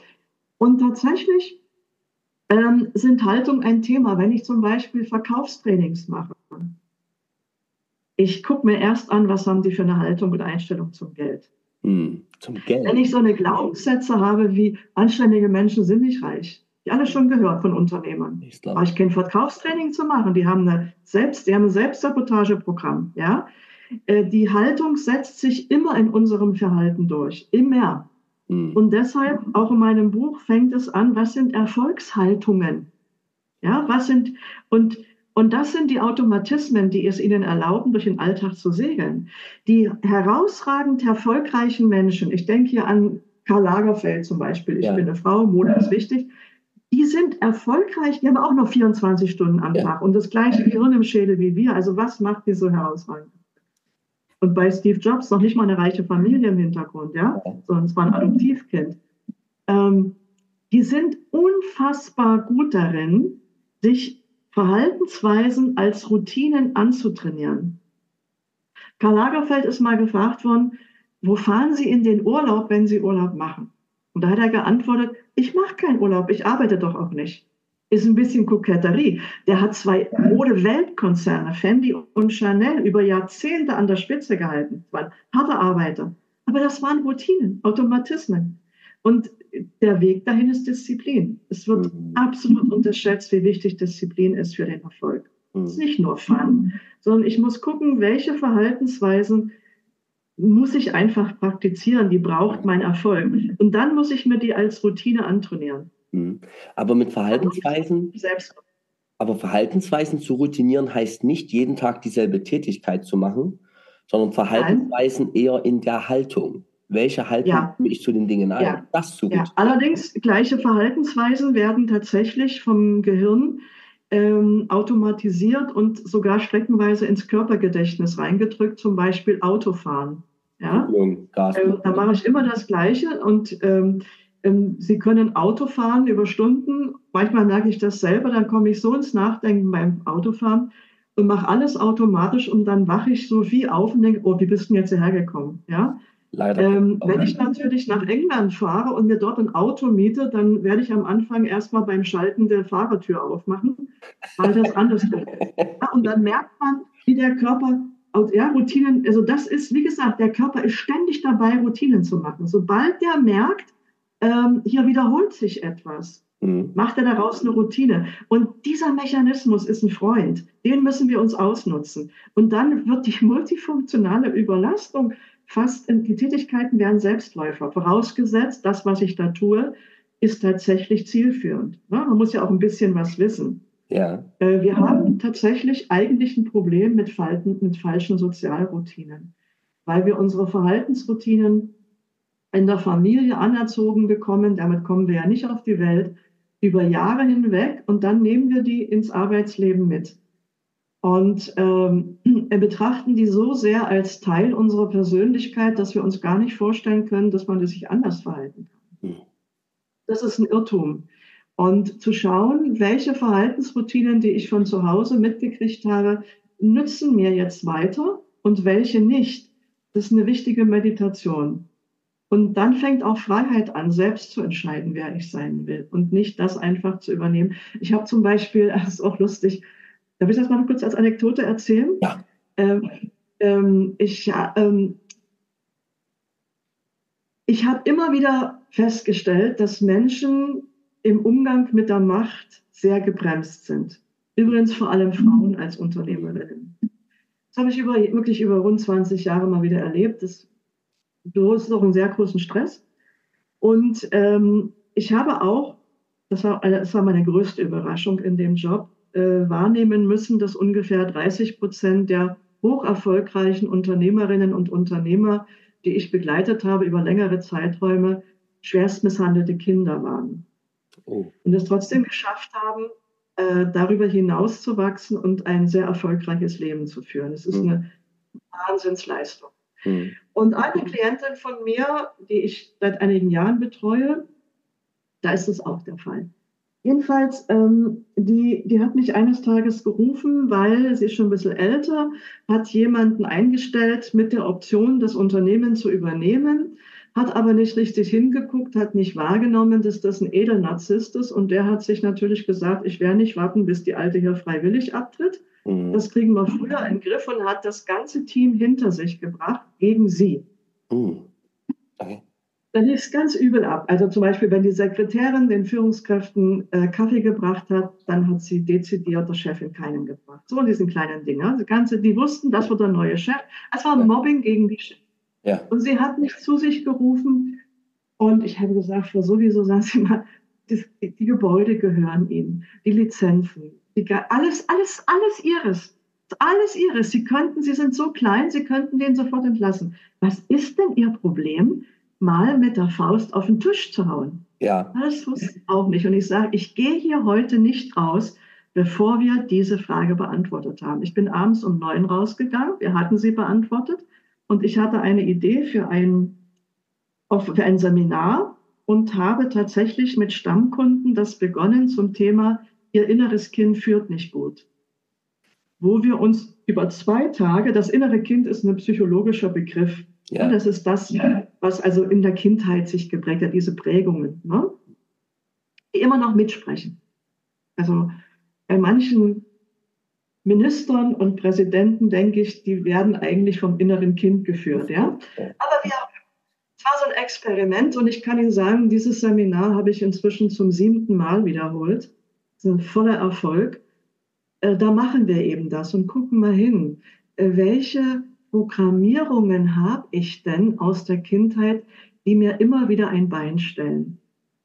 Und tatsächlich ähm, sind Haltung ein Thema. Wenn ich zum Beispiel Verkaufstrainings mache, ich gucke mir erst an, was haben die für eine Haltung und Einstellung zum Geld. Hm, zum Geld. Wenn ich so eine Glaubenssätze habe wie anständige Menschen sind nicht reich. Die alle schon gehört von Unternehmern. Ich Aber ich kenne Verkaufstraining zu machen. Die haben eine selbst, die haben ein Selbstsabotageprogramm. Ja, äh, die Haltung setzt sich immer in unserem Verhalten durch, immer. Mhm. Und deshalb auch in meinem Buch fängt es an. Was sind Erfolgshaltungen? Ja, was sind und und das sind die Automatismen, die es ihnen erlauben, durch den Alltag zu segeln. Die herausragend erfolgreichen Menschen, ich denke hier an Karl Lagerfeld zum Beispiel, ich ja. bin eine Frau, Mode ist wichtig, die sind erfolgreich, die haben auch noch 24 Stunden am ja. Tag und das gleiche Gehirn im Schädel wie wir. Also was macht die so herausragend? Und bei Steve Jobs noch nicht mal eine reiche Familie im Hintergrund, ja, sondern es war ein Adoptivkind. Ähm, die sind unfassbar gut darin, sich Verhaltensweisen als Routinen anzutrainieren. Karl Lagerfeld ist mal gefragt worden, wo fahren Sie in den Urlaub, wenn Sie Urlaub machen? Und da hat er geantwortet, ich mache keinen Urlaub, ich arbeite doch auch nicht. Ist ein bisschen Koketterie. Der hat zwei Mode-Weltkonzerne, Fendi und Chanel, über Jahrzehnte an der Spitze gehalten. Das waren harte Arbeiter. Aber das waren Routinen, Automatismen. Und der Weg dahin ist Disziplin. Es wird mhm. absolut unterschätzt, wie wichtig Disziplin ist für den Erfolg. Mhm. Es ist nicht nur Fun, sondern ich muss gucken, welche Verhaltensweisen muss ich einfach praktizieren, die braucht mein Erfolg. Und dann muss ich mir die als Routine antrainieren. Mhm. Aber mit Verhaltensweisen. Selbst. Aber Verhaltensweisen zu routinieren heißt nicht, jeden Tag dieselbe Tätigkeit zu machen, sondern Verhaltensweisen Nein. eher in der Haltung. Welche Haltung ja. ich zu den Dingen ein? Ja. Das zu ja. Allerdings, gleiche Verhaltensweisen werden tatsächlich vom Gehirn ähm, automatisiert und sogar streckenweise ins Körpergedächtnis reingedrückt, zum Beispiel Autofahren. Ja? Ähm, da mache ich immer das Gleiche und ähm, ähm, Sie können Auto fahren über Stunden. Manchmal merke ich das selber, dann komme ich so ins Nachdenken beim Autofahren und mache alles automatisch und dann wache ich so wie auf und denke, oh, wie bist du denn jetzt hierher gekommen? Ja? Leider. Ähm, wenn ich natürlich nach England fahre und mir dort ein Auto miete, dann werde ich am Anfang erstmal beim Schalten der Fahrertür aufmachen, weil das anders ist. Ja, und dann merkt man, wie der Körper, ja, Routinen, also das ist, wie gesagt, der Körper ist ständig dabei, Routinen zu machen. Sobald der merkt, ähm, hier wiederholt sich etwas, mhm. macht er daraus eine Routine. Und dieser Mechanismus ist ein Freund, den müssen wir uns ausnutzen. Und dann wird die multifunktionale Überlastung fast, die Tätigkeiten werden Selbstläufer, vorausgesetzt, das, was ich da tue, ist tatsächlich zielführend. Man muss ja auch ein bisschen was wissen. Ja. Äh, wir haben tatsächlich eigentlich ein Problem mit, Falten, mit falschen Sozialroutinen, weil wir unsere Verhaltensroutinen in der Familie anerzogen bekommen. Damit kommen wir ja nicht auf die Welt über Jahre hinweg und dann nehmen wir die ins Arbeitsleben mit und ähm, [CLEARS THROAT] betrachten die so sehr als Teil unserer Persönlichkeit, dass wir uns gar nicht vorstellen können, dass man sich anders verhalten kann. Hm. Das ist ein Irrtum. Und zu schauen, welche Verhaltensroutinen, die ich von zu Hause mitgekriegt habe, nützen mir jetzt weiter und welche nicht, das ist eine wichtige Meditation. Und dann fängt auch Freiheit an, selbst zu entscheiden, wer ich sein will und nicht das einfach zu übernehmen. Ich habe zum Beispiel, [LAUGHS] das ist auch lustig, Darf ich das mal kurz als Anekdote erzählen? Ja. Ähm, ähm, ich ähm, ich habe immer wieder festgestellt, dass Menschen im Umgang mit der Macht sehr gebremst sind. Übrigens vor allem Frauen als Unternehmerinnen. Das habe ich über, wirklich über rund 20 Jahre mal wieder erlebt. Das Büro ist auch einen sehr großen Stress. Und ähm, ich habe auch, das war, das war meine größte Überraschung in dem Job, äh, wahrnehmen müssen, dass ungefähr 30 Prozent der hocherfolgreichen Unternehmerinnen und Unternehmer, die ich begleitet habe über längere Zeiträume, schwerst misshandelte Kinder waren. Oh. Und es trotzdem geschafft haben, äh, darüber hinaus zu wachsen und ein sehr erfolgreiches Leben zu führen. Es ist mhm. eine Wahnsinnsleistung. Mhm. Und eine Klientin von mir, die ich seit einigen Jahren betreue, da ist es auch der Fall. Jedenfalls, ähm, die, die hat mich eines Tages gerufen, weil sie ist schon ein bisschen älter, hat jemanden eingestellt mit der Option, das Unternehmen zu übernehmen, hat aber nicht richtig hingeguckt, hat nicht wahrgenommen, dass das ein Edelnarzisst ist und der hat sich natürlich gesagt, ich werde nicht warten, bis die Alte hier freiwillig abtritt. Mhm. Das kriegen wir früher in den Griff und hat das ganze Team hinter sich gebracht gegen sie. Mhm. Okay dann lief es ganz übel ab. Also zum Beispiel, wenn die Sekretärin den Führungskräften äh, Kaffee gebracht hat, dann hat sie dezidiert der Chefin keinen gebracht. So in diesen kleinen Dingen. Die, ganze, die wussten, das wird der neue Chef. Es war Mobbing gegen die Chefin. Ja. Und sie hat mich zu sich gerufen und ich habe gesagt, Frau sowieso, sagen Sie mal, die, die Gebäude gehören Ihnen, die Lizenzen, die, alles, alles, alles Ihres. Alles Ihres. Sie könnten, Sie sind so klein, Sie könnten den sofort entlassen. Was ist denn Ihr Problem? mal mit der Faust auf den Tisch zu hauen. Ja. Das wusste ich auch nicht. Und ich sage, ich gehe hier heute nicht raus, bevor wir diese Frage beantwortet haben. Ich bin abends um neun rausgegangen. Wir hatten sie beantwortet. Und ich hatte eine Idee für ein, für ein Seminar und habe tatsächlich mit Stammkunden das begonnen zum Thema, ihr inneres Kind führt nicht gut. Wo wir uns über zwei Tage, das innere Kind ist ein psychologischer Begriff, ja. Das ist das, was also in der Kindheit sich geprägt hat, diese Prägungen, ne? die immer noch mitsprechen. Also bei manchen Ministern und Präsidenten denke ich, die werden eigentlich vom inneren Kind geführt. Ja? Aber wir war so ein Experiment und ich kann Ihnen sagen, dieses Seminar habe ich inzwischen zum siebten Mal wiederholt. Das ist ein voller Erfolg. Äh, da machen wir eben das und gucken mal hin, äh, welche Programmierungen habe ich denn aus der Kindheit, die mir immer wieder ein Bein stellen.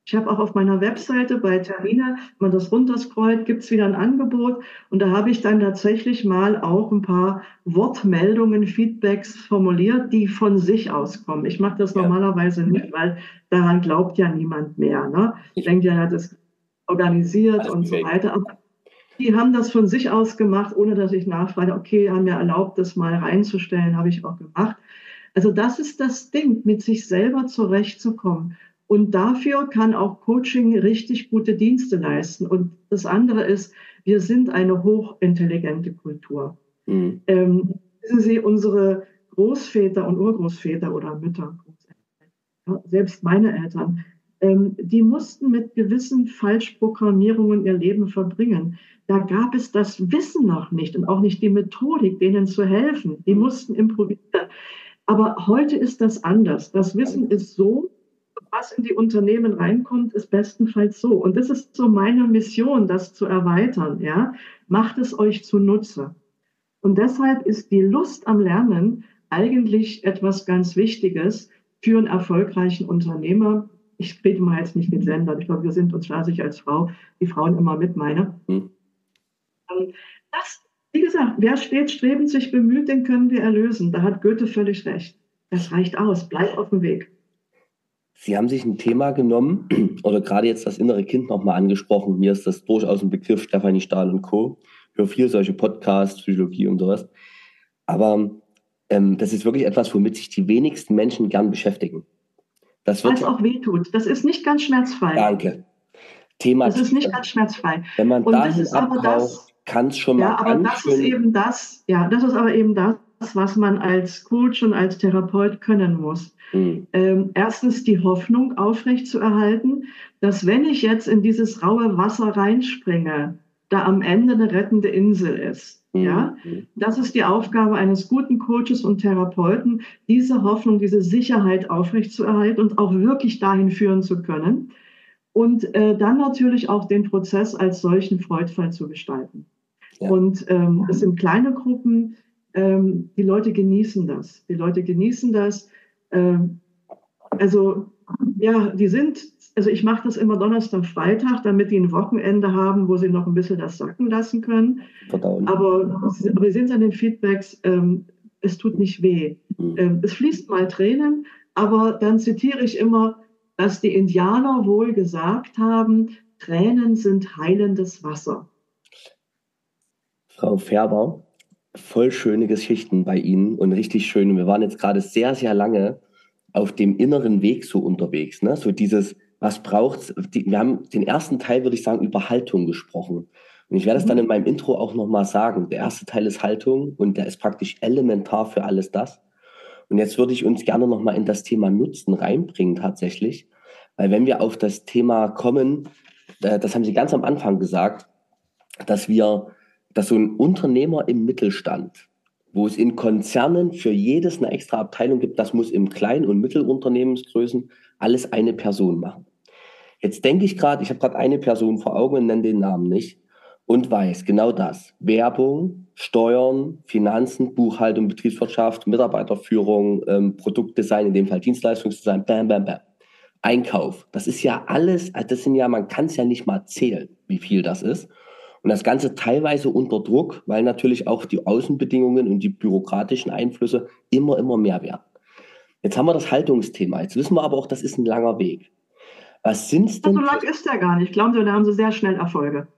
Ich habe auch auf meiner Webseite bei Termine, wenn man das runterscrollt, gibt es wieder ein Angebot. Und da habe ich dann tatsächlich mal auch ein paar Wortmeldungen, Feedbacks formuliert, die von sich auskommen. Ich mache das ja. normalerweise nicht, weil daran glaubt ja niemand mehr. Ne? Ich denke, er hat es organisiert und so weiter. Aber die haben das von sich aus gemacht, ohne dass ich nachfrage, okay, haben mir erlaubt, das mal reinzustellen, habe ich auch gemacht. Also das ist das Ding, mit sich selber zurechtzukommen. Und dafür kann auch Coaching richtig gute Dienste leisten. Und das andere ist, wir sind eine hochintelligente Kultur. Mhm. Ähm, wissen Sie, unsere Großväter und Urgroßväter oder Mütter, selbst meine Eltern, ähm, die mussten mit gewissen Falschprogrammierungen ihr Leben verbringen. Da gab es das Wissen noch nicht und auch nicht die Methodik, denen zu helfen. Die mussten improvisieren. Aber heute ist das anders. Das Wissen ist so, was in die Unternehmen reinkommt, ist bestenfalls so. Und das ist so meine Mission, das zu erweitern. Ja? Macht es euch zunutze. Und deshalb ist die Lust am Lernen eigentlich etwas ganz Wichtiges für einen erfolgreichen Unternehmer. Ich rede mal jetzt nicht mit Sender. Ich glaube, wir sind uns klar, ich als Frau die Frauen immer mit meine. Hm. Das, wie gesagt, wer stets strebend sich bemüht, den können wir erlösen. Da hat Goethe völlig recht. Das reicht aus. Bleib auf dem Weg. Sie haben sich ein Thema genommen [CLEARS THROAT] oder gerade jetzt das innere Kind nochmal angesprochen. Mir ist das durchaus ein Begriff, Stefanie Stahl und Co. Ich höre viel solche Podcasts, Psychologie und sowas. Aber ähm, das ist wirklich etwas, womit sich die wenigsten Menschen gern beschäftigen. Das wird Weil es auch wehtut. Das ist nicht ganz schmerzfrei. Danke. Thema. Das ist nicht ganz schmerzfrei. Wenn man und dahin abtaucht, kann es schon mal ja, aber das ist eben das. Ja, das ist aber eben das, was man als Coach und als Therapeut können muss. Mhm. Ähm, erstens die Hoffnung aufrechtzuerhalten, dass wenn ich jetzt in dieses raue Wasser reinspringe, da am Ende eine rettende Insel ist. Mhm. Ja, das ist die Aufgabe eines guten Coaches und Therapeuten, diese Hoffnung, diese Sicherheit aufrechtzuerhalten und auch wirklich dahin führen zu können. Und äh, dann natürlich auch den Prozess als solchen freudvoll zu gestalten. Ja. Und ähm, es sind kleine Gruppen, ähm, die Leute genießen das. Die Leute genießen das. Ähm, also ja, die sind, also ich mache das immer Donnerstag, Freitag, damit die ein Wochenende haben, wo sie noch ein bisschen das sacken lassen können. Verdauen. Aber, aber wir sehen an den Feedbacks, ähm, es tut nicht weh. Mhm. Ähm, es fließt mal Tränen, aber dann zitiere ich immer, dass die Indianer wohl gesagt haben, Tränen sind heilendes Wasser. Frau Färber, voll schöne Geschichten bei Ihnen und richtig schön. Wir waren jetzt gerade sehr, sehr lange auf dem inneren Weg so unterwegs. Ne? So dieses, was braucht's? Wir haben den ersten Teil, würde ich sagen, über Haltung gesprochen. Und ich werde es dann mhm. in meinem Intro auch nochmal sagen. Der erste Teil ist Haltung und der ist praktisch elementar für alles das. Und jetzt würde ich uns gerne nochmal in das Thema Nutzen reinbringen tatsächlich. Weil wenn wir auf das Thema kommen, äh, das haben Sie ganz am Anfang gesagt, dass wir dass so ein Unternehmer im Mittelstand, wo es in Konzernen für jedes eine extra Abteilung gibt, das muss im Klein- und Mittelunternehmensgrößen alles eine Person machen. Jetzt denke ich gerade, ich habe gerade eine Person vor Augen und nenne den Namen nicht und weiß genau das. Werbung, Steuern, Finanzen, Buchhaltung, Betriebswirtschaft, Mitarbeiterführung, ähm, Produktdesign, in dem Fall Dienstleistungsdesign, bam, bam, bam. Einkauf. Das ist ja alles, das sind ja, man kann es ja nicht mal zählen, wie viel das ist. Und das Ganze teilweise unter Druck, weil natürlich auch die Außenbedingungen und die bürokratischen Einflüsse immer, immer mehr werden. Jetzt haben wir das Haltungsthema. Jetzt wissen wir aber auch, das ist ein langer Weg. Was sind denn? So lang ist der gar nicht. Glauben Sie, da haben Sie sehr schnell Erfolge.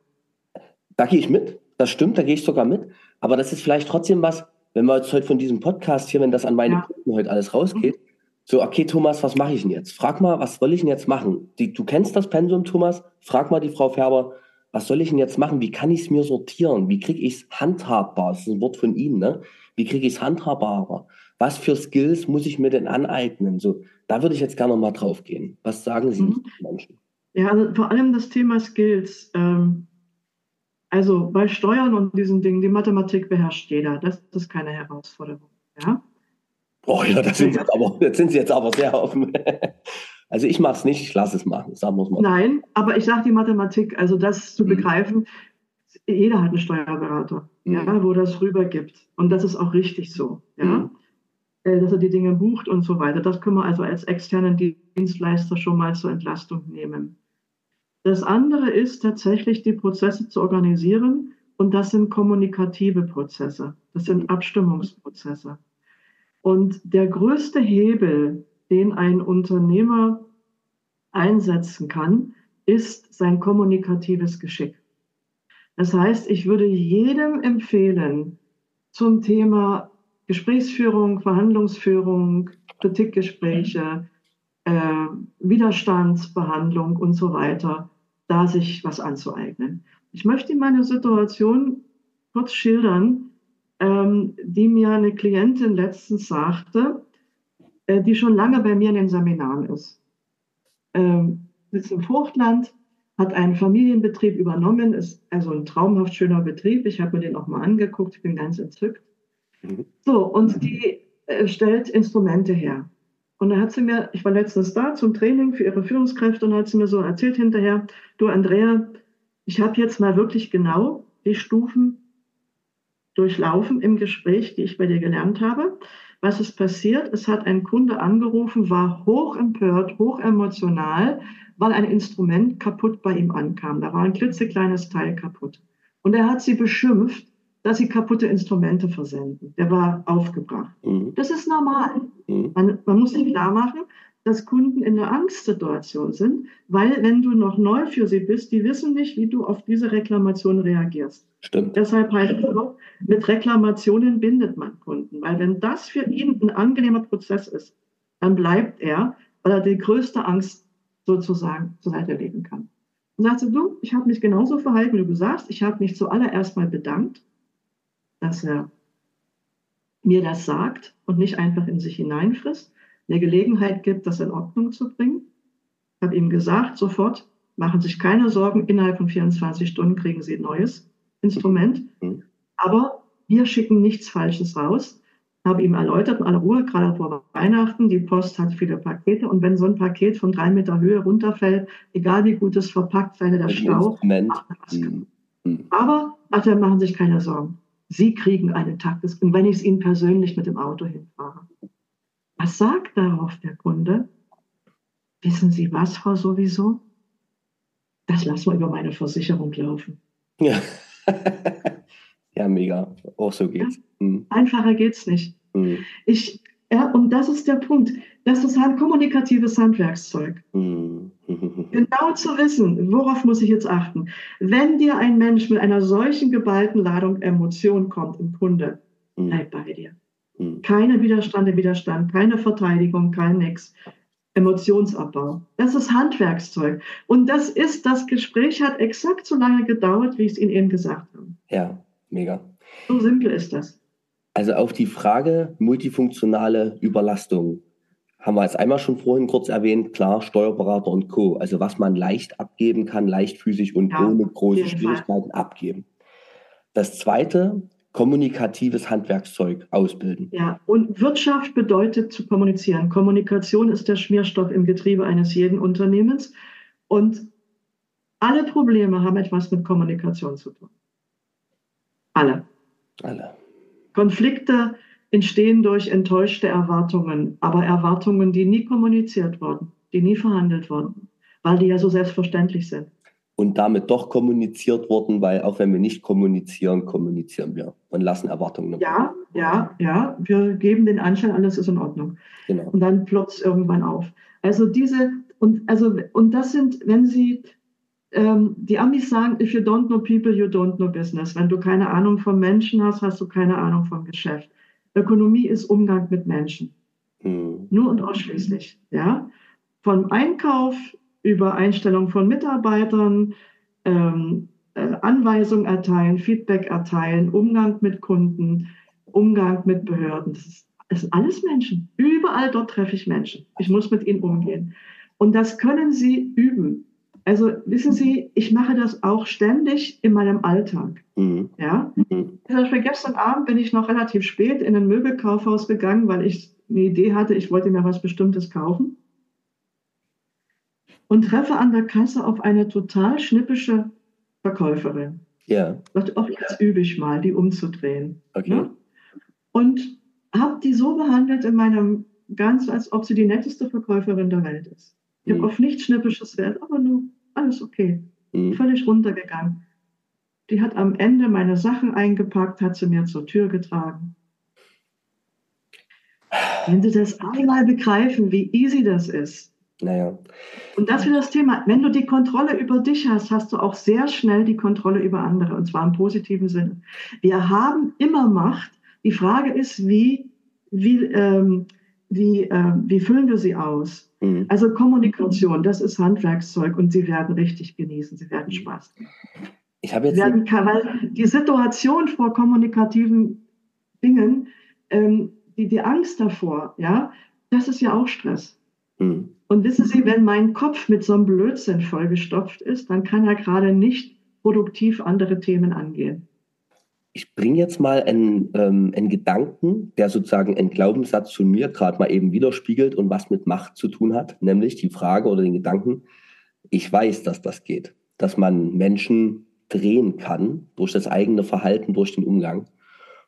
Da gehe ich mit. Das stimmt, da gehe ich sogar mit. Aber das ist vielleicht trotzdem was, wenn wir jetzt heute von diesem Podcast hier, wenn das an meine ja. Kunden heute alles rausgeht, mhm. so, okay, Thomas, was mache ich denn jetzt? Frag mal, was soll ich denn jetzt machen? Die, du kennst das Pensum, Thomas? Frag mal die Frau Färber, was soll ich denn jetzt machen? Wie kann ich es mir sortieren? Wie kriege ich es handhabbar? Das ist ein Wort von Ihnen, ne? Wie kriege ich es handhabbarer? Was für Skills muss ich mir denn aneignen? So, da würde ich jetzt gerne noch mal drauf gehen. Was sagen Sie mhm. Menschen? Ja, also vor allem das Thema Skills. Ähm, also bei Steuern und diesen Dingen, die Mathematik beherrscht jeder. Das ist keine Herausforderung. Ja? Oh ja, das sind, jetzt aber, jetzt sind Sie jetzt aber sehr offen. Also ich mache es nicht, ich lasse es machen, sagen wir mal. Nein, aber ich sage die Mathematik, also das zu mhm. begreifen, jeder hat einen Steuerberater, mhm. ja, wo das rübergibt. Und das ist auch richtig so, ja. Mhm. Äh, dass er die Dinge bucht und so weiter. Das können wir also als externen Dienstleister schon mal zur Entlastung nehmen. Das andere ist tatsächlich, die Prozesse zu organisieren. Und das sind kommunikative Prozesse. Das sind Abstimmungsprozesse. Und der größte Hebel, den ein Unternehmer einsetzen kann, ist sein kommunikatives Geschick. Das heißt, ich würde jedem empfehlen, zum Thema Gesprächsführung, Verhandlungsführung, Kritikgespräche, äh, Widerstandsbehandlung und so weiter, da sich was anzueignen. Ich möchte meine Situation kurz schildern, ähm, die mir eine Klientin letztens sagte, die schon lange bei mir in den Seminaren ist. Ähm, sitzt im Fruchtland, hat einen Familienbetrieb übernommen, ist also ein traumhaft schöner Betrieb. Ich habe mir den auch mal angeguckt, ich bin ganz entzückt. Mhm. So, und die äh, stellt Instrumente her. Und da hat sie mir, ich war letztens da zum Training für ihre Führungskräfte und hat sie mir so erzählt hinterher, du Andrea, ich habe jetzt mal wirklich genau die Stufen durchlaufen im Gespräch, die ich bei dir gelernt habe. Was ist passiert? Es hat ein Kunde angerufen, war hoch empört, hoch emotional, weil ein Instrument kaputt bei ihm ankam. Da war ein klitzekleines Teil kaputt. Und er hat sie beschimpft, dass sie kaputte Instrumente versenden. Der war aufgebracht. Mhm. Das ist normal. Mhm. Man, man, muss sich klar machen, dass Kunden in einer Angstsituation sind, weil wenn du noch neu für sie bist, die wissen nicht, wie du auf diese Reklamation reagierst. Stimmt. Deshalb heißt es auch, mit Reklamationen bindet man Kunden, weil wenn das für ihn ein angenehmer Prozess ist, dann bleibt er, weil er die größte Angst sozusagen zur Seite legen kann. Und sagst du, ich habe mich genauso verhalten, wie du sagst, ich habe mich zuallererst mal bedankt, dass er mir das sagt und nicht einfach in sich hineinfrisst, eine Gelegenheit gibt, das in Ordnung zu bringen. Ich habe ihm gesagt, sofort, machen Sie sich keine Sorgen, innerhalb von 24 Stunden kriegen Sie ein neues Instrument. Mhm. Aber wir schicken nichts Falsches raus. Habe ihm erläutert, in aller Ruhe, gerade vor Weihnachten, die Post hat viele Pakete und wenn so ein Paket von drei Meter Höhe runterfällt, egal wie gut es verpackt, sei der Stau. Mhm. Mhm. Aber, ach, dann machen Sie sich keine Sorgen. Sie kriegen einen Takt, und wenn ich es Ihnen persönlich mit dem Auto hinfahre. Was sagt darauf der Kunde? Wissen Sie was, Frau sowieso? Das lassen wir über meine Versicherung laufen. Ja, [LAUGHS] ja mega. Auch so geht's. Ja, mhm. Einfacher geht's nicht. Mhm. Ich, ja, und das ist der Punkt. Das ist halt kommunikatives Handwerkszeug. Mhm. [LAUGHS] Genau zu wissen, worauf muss ich jetzt achten. Wenn dir ein Mensch mit einer solchen geballten Ladung Emotion kommt, ein Kunde, mhm. bleib bei dir. Mhm. Keine Widerstand im Widerstand, keine Verteidigung, kein Nix. Emotionsabbau. Das ist Handwerkszeug. Und das ist, das Gespräch hat exakt so lange gedauert, wie ich es Ihnen eben gesagt habe. Ja, mega. So simpel ist das. Also auf die Frage multifunktionale Überlastung haben wir jetzt einmal schon vorhin kurz erwähnt, klar, Steuerberater und Co. Also was man leicht abgeben kann, leichtfüßig und ja, ohne große Schwierigkeiten Fall. abgeben. Das zweite, kommunikatives Handwerkszeug ausbilden. Ja, und Wirtschaft bedeutet zu kommunizieren. Kommunikation ist der Schmierstoff im Getriebe eines jeden Unternehmens. Und alle Probleme haben etwas mit Kommunikation zu tun. Alle. Alle. Konflikte entstehen durch enttäuschte Erwartungen, aber Erwartungen, die nie kommuniziert wurden, die nie verhandelt wurden, weil die ja so selbstverständlich sind und damit doch kommuniziert worden, weil auch wenn wir nicht kommunizieren, kommunizieren wir und lassen Erwartungen. Ja, ja, ja, wir geben den Anschein, alles ist in Ordnung. Genau. Und dann ploppt es irgendwann auf. Also diese, und, also, und das sind, wenn Sie, ähm, die Amis sagen, if you don't know people, you don't know business. Wenn du keine Ahnung vom Menschen hast, hast du keine Ahnung vom Geschäft. Ökonomie ist Umgang mit Menschen. Hm. Nur und ausschließlich, ja. Vom Einkauf über Einstellung von Mitarbeitern, ähm, äh, Anweisungen erteilen, Feedback erteilen, Umgang mit Kunden, Umgang mit Behörden. Das, ist, das sind alles Menschen. Überall dort treffe ich Menschen. Ich muss mit ihnen umgehen. Und das können Sie üben. Also wissen Sie, ich mache das auch ständig in meinem Alltag. Mhm. Ja? Mhm. Zum Beispiel gestern Abend bin ich noch relativ spät in ein Möbelkaufhaus gegangen, weil ich eine Idee hatte, ich wollte mir was Bestimmtes kaufen und treffe an der Kasse auf eine total schnippische Verkäuferin. Ja. Dachte, auch jetzt übe ich mal, die umzudrehen. Okay. Ne? Und habe die so behandelt in meinem ganz, als ob sie die netteste Verkäuferin der Welt ist. Ich mhm. habe auf nichts Schnippisches Wert, aber nur alles okay. Mhm. Völlig runtergegangen. Die hat am Ende meine Sachen eingepackt, hat sie mir zur Tür getragen. Wenn Sie das einmal begreifen, wie easy das ist, naja. Und das ist das Thema. Wenn du die Kontrolle über dich hast, hast du auch sehr schnell die Kontrolle über andere, und zwar im positiven Sinne. Wir haben immer Macht. Die Frage ist, wie, wie, ähm, wie, äh, wie füllen wir sie aus? Mhm. Also Kommunikation, das ist Handwerkszeug und sie werden richtig genießen, sie werden Spaß. Ich habe jetzt werden, weil die Situation vor kommunikativen Dingen, ähm, die, die Angst davor, ja, das ist ja auch Stress. Mhm. Und wissen Sie, wenn mein Kopf mit so einem Blödsinn vollgestopft ist, dann kann er gerade nicht produktiv andere Themen angehen. Ich bringe jetzt mal einen, ähm, einen Gedanken, der sozusagen einen Glaubenssatz von mir gerade mal eben widerspiegelt und was mit Macht zu tun hat, nämlich die Frage oder den Gedanken, ich weiß, dass das geht, dass man Menschen drehen kann durch das eigene Verhalten, durch den Umgang.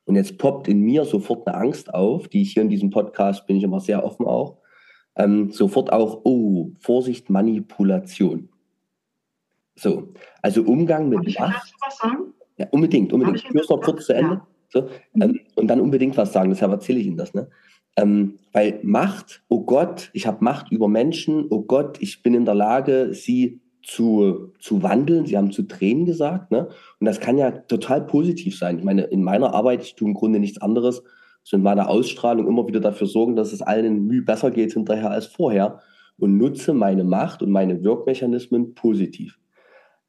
Und jetzt poppt in mir sofort eine Angst auf, die ich hier in diesem Podcast bin ich immer sehr offen auch, ähm, sofort auch, oh, Vorsicht, Manipulation. So, also Umgang mit Darf Macht. Ich was sagen? Ja, unbedingt, unbedingt. Ich muss noch kurz zu Ende. Ja. So, ähm, und dann unbedingt was sagen, deshalb erzähle ich Ihnen das. Ne? Ähm, weil Macht, oh Gott, ich habe Macht über Menschen, oh Gott, ich bin in der Lage, sie zu, zu wandeln. Sie haben zu drehen gesagt. Ne? Und das kann ja total positiv sein. Ich meine, in meiner Arbeit, ich tue im Grunde nichts anderes, so in meiner Ausstrahlung immer wieder dafür sorgen, dass es allen Mühe besser geht hinterher als vorher und nutze meine Macht und meine Wirkmechanismen positiv.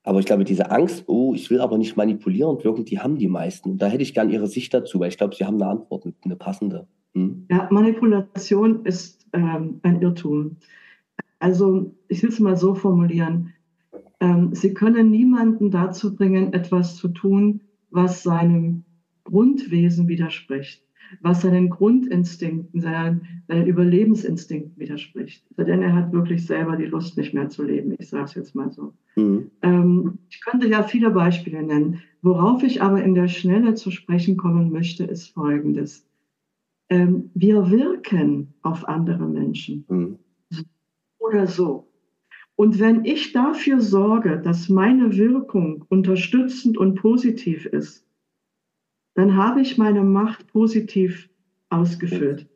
Aber ich glaube, diese Angst, oh, ich will aber nicht manipulierend wirken, die haben die meisten. Und da hätte ich gern Ihre Sicht dazu, weil ich glaube, Sie haben eine Antwort, eine passende. Hm? Ja, Manipulation ist ähm, ein Irrtum. Also, ich will es mal so formulieren. Ähm, Sie können niemanden dazu bringen, etwas zu tun, was seinem Grundwesen widerspricht was seinen Grundinstinkten, seinen, seinen Überlebensinstinkten widerspricht. Denn er hat wirklich selber die Lust, nicht mehr zu leben. Ich sage es jetzt mal so. Mhm. Ähm, ich könnte ja viele Beispiele nennen. Worauf ich aber in der Schnelle zu sprechen kommen möchte, ist Folgendes. Ähm, wir wirken auf andere Menschen. Mhm. Oder so. Und wenn ich dafür sorge, dass meine Wirkung unterstützend und positiv ist, dann habe ich meine Macht positiv ausgefüllt.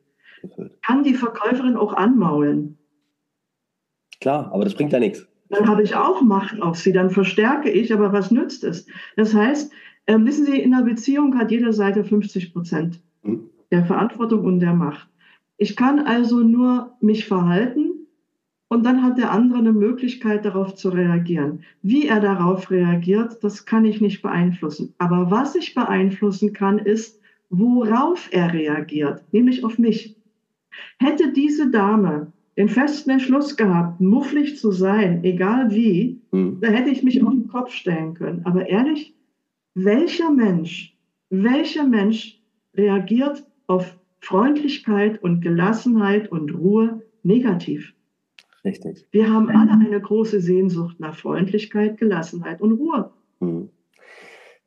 Kann die Verkäuferin auch anmaulen? Klar, aber das bringt ja nichts. Dann habe ich auch Macht auf sie, dann verstärke ich, aber was nützt es? Das heißt, äh, wissen Sie, in einer Beziehung hat jede Seite 50 Prozent hm. der Verantwortung und der Macht. Ich kann also nur mich verhalten, und dann hat der andere eine Möglichkeit, darauf zu reagieren. Wie er darauf reagiert, das kann ich nicht beeinflussen. Aber was ich beeinflussen kann, ist, worauf er reagiert, nämlich auf mich. Hätte diese Dame den festen Entschluss gehabt, mufflig zu sein, egal wie, mhm. da hätte ich mich auf den Kopf stellen können. Aber ehrlich, welcher Mensch, welcher Mensch reagiert auf Freundlichkeit und Gelassenheit und Ruhe negativ? Richtig. Wir haben alle eine große Sehnsucht nach Freundlichkeit, Gelassenheit und Ruhe. Mhm.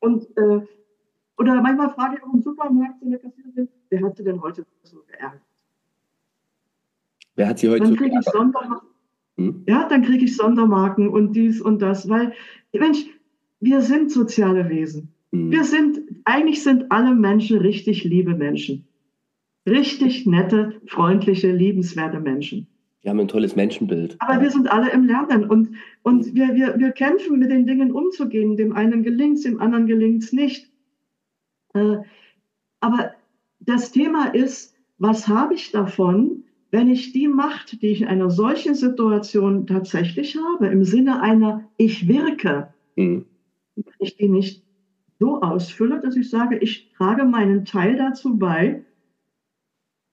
Und äh, oder manchmal frage ich auch im Supermarkt so eine Kassiererin, wer hat sie denn heute so geärgert? Wer hat sie heute dann so geärgert? Ich Sondermarken. Hm? Ja, dann kriege ich Sondermarken und dies und das, weil, Mensch, wir sind soziale Wesen. Hm. Wir sind, eigentlich sind alle Menschen richtig liebe Menschen. Richtig nette, freundliche, liebenswerte Menschen. Wir haben ein tolles Menschenbild. Aber wir sind alle im Lernen und, und wir, wir, wir kämpfen mit den Dingen umzugehen. Dem einen gelingt es, dem anderen gelingt es nicht. Äh, aber das Thema ist, was habe ich davon, wenn ich die Macht, die ich in einer solchen Situation tatsächlich habe, im Sinne einer Ich wirke, mhm. wenn ich die nicht so ausfülle, dass ich sage, ich trage meinen Teil dazu bei,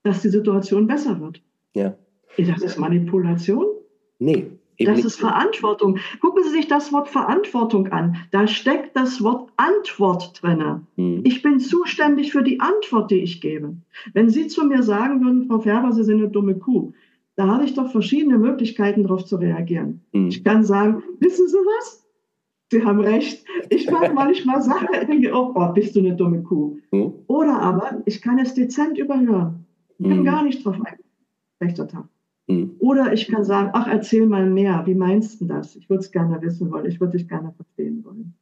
dass die Situation besser wird. Ja. Ist das Manipulation? Nee, das ist Verantwortung. Gucken Sie sich das Wort Verantwortung an. Da steckt das Wort Antwort drin. Hm. Ich bin zuständig für die Antwort, die ich gebe. Wenn Sie zu mir sagen würden, Frau Färber, Sie sind eine dumme Kuh, da habe ich doch verschiedene Möglichkeiten, darauf zu reagieren. Hm. Ich kann sagen, wissen Sie was? Sie haben recht. Ich mache [LAUGHS] manchmal Sachen, ich denke, oh, oh, bist du eine dumme Kuh. Hm. Oder aber, ich kann es dezent überhören. Ich bin hm. gar nicht drauf ein. Rechter Tag. Hm. Oder ich kann sagen, ach, erzähl mal mehr. Wie meinst du das? Ich würde es gerne wissen wollen. Ich würde dich gerne verstehen wollen.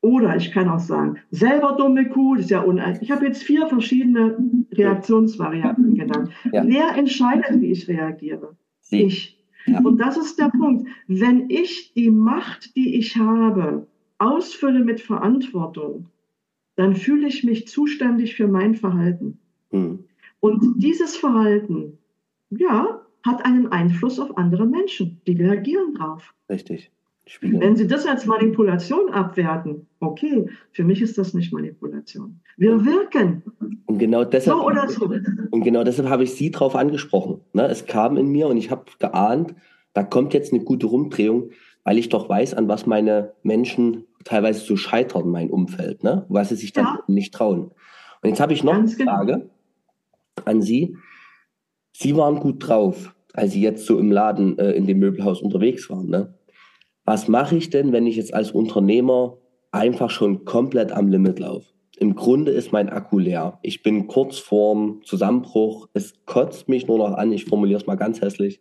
Oder ich kann auch sagen, selber dumme Kuh, das ist ja uneigentlich. Ich habe jetzt vier verschiedene Reaktionsvarianten genannt. Ja. Wer entscheidet, wie ich reagiere? Sie. Ich. Ja. Und das ist der Punkt. Wenn ich die Macht, die ich habe, ausfülle mit Verantwortung, dann fühle ich mich zuständig für mein Verhalten. Hm. Und dieses Verhalten, ja, hat einen Einfluss auf andere Menschen. Die reagieren drauf. Richtig. Spiegel. Wenn Sie das als Manipulation abwerten, okay, für mich ist das nicht Manipulation. Wir wirken. Und genau deshalb, so oder so. Und genau deshalb habe ich Sie darauf angesprochen. Ne? Es kam in mir und ich habe geahnt, da kommt jetzt eine gute Rumdrehung, weil ich doch weiß, an was meine Menschen teilweise so scheitern, mein Umfeld, ne? was sie sich dann ja. nicht trauen. Und jetzt habe ich noch Ganz eine genau. Frage genau. an Sie. Sie waren gut drauf als Sie jetzt so im Laden äh, in dem Möbelhaus unterwegs waren. Ne? Was mache ich denn, wenn ich jetzt als Unternehmer einfach schon komplett am Limit laufe? Im Grunde ist mein Akku leer. Ich bin kurz vorm Zusammenbruch. Es kotzt mich nur noch an. Ich formuliere es mal ganz hässlich.